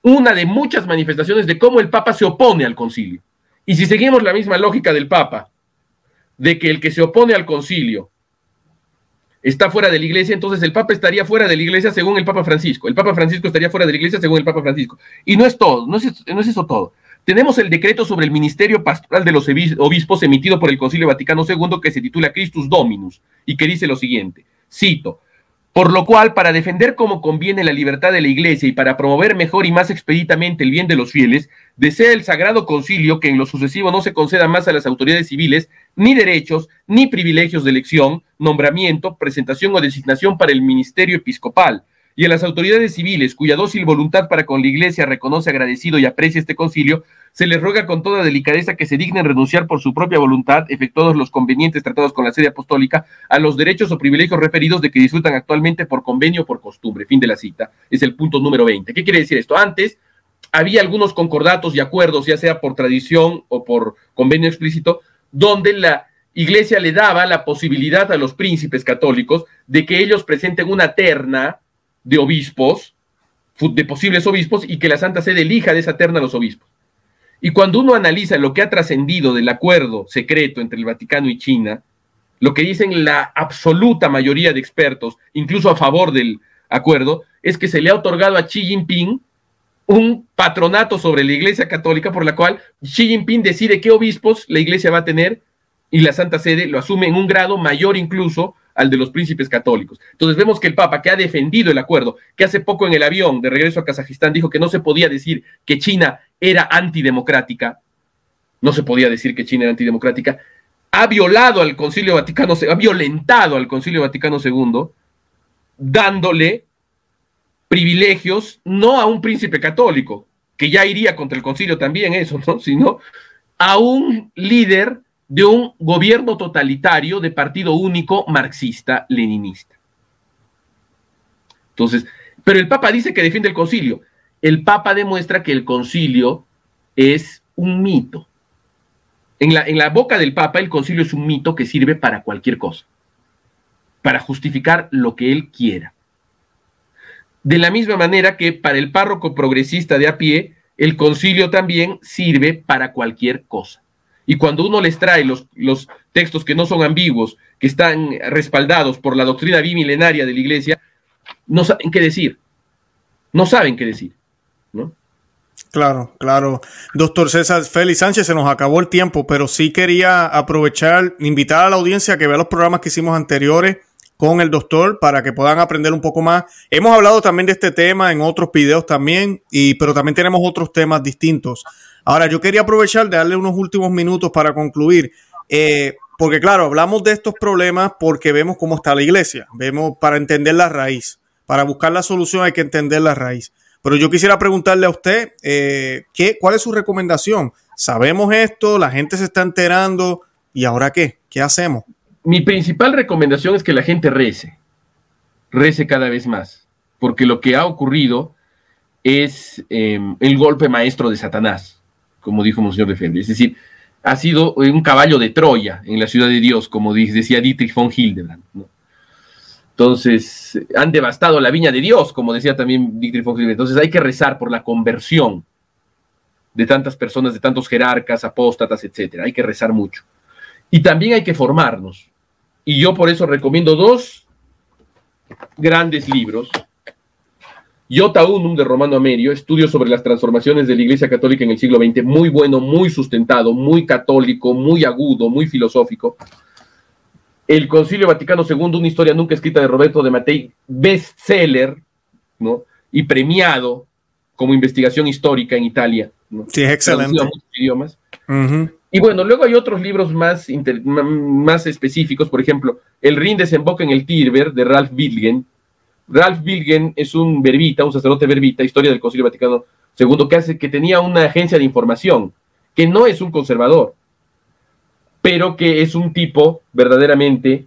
una de muchas manifestaciones de cómo el Papa se opone al concilio. Y si seguimos la misma lógica del Papa, de que el que se opone al concilio está fuera de la iglesia, entonces el Papa estaría fuera de la iglesia según el Papa Francisco. El Papa Francisco estaría fuera de la iglesia según el Papa Francisco. Y no es todo, no es eso todo. Tenemos el decreto sobre el ministerio pastoral de los obispos emitido por el Concilio Vaticano II que se titula Christus Dominus y que dice lo siguiente, cito, Por lo cual, para defender como conviene la libertad de la Iglesia y para promover mejor y más expeditamente el bien de los fieles, desea el Sagrado Concilio que en lo sucesivo no se conceda más a las autoridades civiles ni derechos ni privilegios de elección, nombramiento, presentación o designación para el ministerio episcopal, y a las autoridades civiles cuya dócil voluntad para con la Iglesia reconoce agradecido y aprecia este concilio, se les ruega con toda delicadeza que se dignen renunciar por su propia voluntad, efectuados los convenientes tratados con la sede apostólica, a los derechos o privilegios referidos de que disfrutan actualmente por convenio o por costumbre. Fin de la cita. Es el punto número 20. ¿Qué quiere decir esto? Antes había algunos concordatos y acuerdos, ya sea por tradición o por convenio explícito, donde la iglesia le daba la posibilidad a los príncipes católicos de que ellos presenten una terna de obispos, de posibles obispos, y que la Santa Sede elija de esa terna a los obispos. Y cuando uno analiza lo que ha trascendido del acuerdo secreto entre el Vaticano y China, lo que dicen la absoluta mayoría de expertos, incluso a favor del acuerdo, es que se le ha otorgado a Xi Jinping un patronato sobre la Iglesia Católica por la cual Xi Jinping decide qué obispos la Iglesia va a tener y la Santa Sede lo asume en un grado mayor incluso al de los príncipes católicos. Entonces vemos que el Papa, que ha defendido el acuerdo, que hace poco en el avión de regreso a Kazajistán dijo que no se podía decir que China era antidemocrática, no se podía decir que China era antidemocrática, ha violado al Concilio Vaticano, ha violentado al Concilio Vaticano II, dándole privilegios no a un príncipe católico, que ya iría contra el concilio también eso, ¿no? [LAUGHS] sino a un líder de un gobierno totalitario de partido único marxista-leninista. Entonces, pero el Papa dice que defiende el concilio. El Papa demuestra que el concilio es un mito. En la, en la boca del Papa, el concilio es un mito que sirve para cualquier cosa, para justificar lo que él quiera. De la misma manera que para el párroco progresista de a pie, el concilio también sirve para cualquier cosa. Y cuando uno les trae los, los textos que no son ambiguos, que están respaldados por la doctrina bimilenaria de la Iglesia, no saben qué decir. No saben qué decir. ¿no? Claro, claro. Doctor César Félix Sánchez, se nos acabó el tiempo, pero sí quería aprovechar, invitar a la audiencia a que vea los programas que hicimos anteriores con el doctor para que puedan aprender un poco más. Hemos hablado también de este tema en otros videos también, y, pero también tenemos otros temas distintos. Ahora, yo quería aprovechar de darle unos últimos minutos para concluir, eh, porque claro, hablamos de estos problemas porque vemos cómo está la iglesia, vemos para entender la raíz, para buscar la solución hay que entender la raíz. Pero yo quisiera preguntarle a usted, eh, ¿qué, ¿cuál es su recomendación? Sabemos esto, la gente se está enterando, ¿y ahora qué? ¿Qué hacemos? Mi principal recomendación es que la gente rece, rece cada vez más, porque lo que ha ocurrido es em, el golpe maestro de Satanás como dijo Monseñor Lefebvre. Es decir, ha sido un caballo de Troya en la ciudad de Dios, como decía Dietrich von Hildebrand. Entonces, han devastado la viña de Dios, como decía también Dietrich von Hildebrand. Entonces, hay que rezar por la conversión de tantas personas, de tantos jerarcas, apóstatas, etcétera. Hay que rezar mucho. Y también hay que formarnos. Y yo por eso recomiendo dos grandes libros Iota Unum de Romano Amerio, estudio sobre las transformaciones de la Iglesia Católica en el siglo XX, muy bueno, muy sustentado, muy católico, muy agudo, muy filosófico. El Concilio Vaticano II, una historia nunca escrita de Roberto de Matei, bestseller, ¿no? Y premiado como investigación histórica en Italia. Sí, excelente. idiomas. Y bueno, luego hay otros libros más, más específicos, por ejemplo, El Rin desemboca en el Tirber de Ralph Wilgen, Ralph Bilgen es un verbita, un sacerdote verbita, historia del Concilio Vaticano II, que, hace, que tenía una agencia de información, que no es un conservador, pero que es un tipo verdaderamente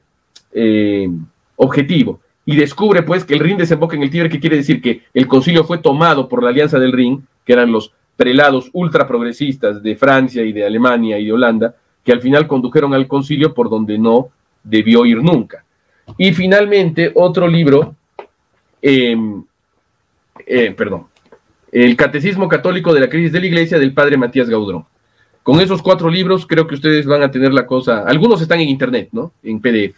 eh, objetivo. Y descubre pues que el Rin desemboca en el Tíber, que quiere decir que el concilio fue tomado por la Alianza del Rin, que eran los prelados ultra progresistas de Francia y de Alemania y de Holanda, que al final condujeron al concilio por donde no debió ir nunca. Y finalmente, otro libro Em, eh, perdón, el Catecismo Católico de la Crisis de la Iglesia del Padre Matías Gaudrón. Con esos cuatro libros creo que ustedes van a tener la cosa, algunos están en internet, ¿no? En PDF.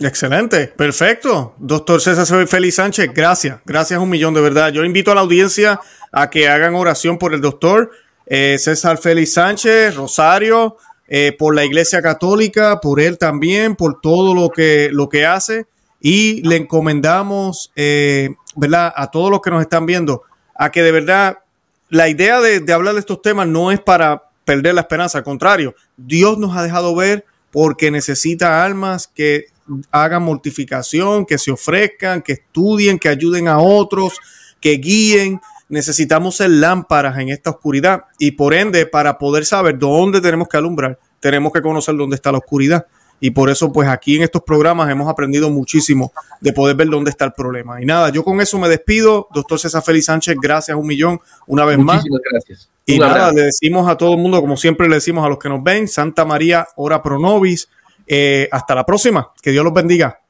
Excelente, perfecto. Doctor César Félix Sánchez, gracias, gracias un millón de verdad. Yo invito a la audiencia a que hagan oración por el doctor eh, César Félix Sánchez, Rosario, eh, por la Iglesia Católica, por él también, por todo lo que, lo que hace y le encomendamos, eh, ¿verdad? A todos los que nos están viendo, a que de verdad la idea de, de hablar de estos temas no es para perder la esperanza, al contrario, Dios nos ha dejado ver porque necesita almas que hagan mortificación, que se ofrezcan, que estudien, que ayuden a otros, que guíen. Necesitamos ser lámparas en esta oscuridad y por ende, para poder saber dónde tenemos que alumbrar, tenemos que conocer dónde está la oscuridad. Y por eso, pues aquí en estos programas hemos aprendido muchísimo de poder ver dónde está el problema. Y nada, yo con eso me despido. Doctor César Félix Sánchez, gracias un millón una vez Muchísimas más. gracias. Y nada, le decimos a todo el mundo, como siempre le decimos a los que nos ven, Santa María, ora pro nobis. Eh, hasta la próxima. Que Dios los bendiga.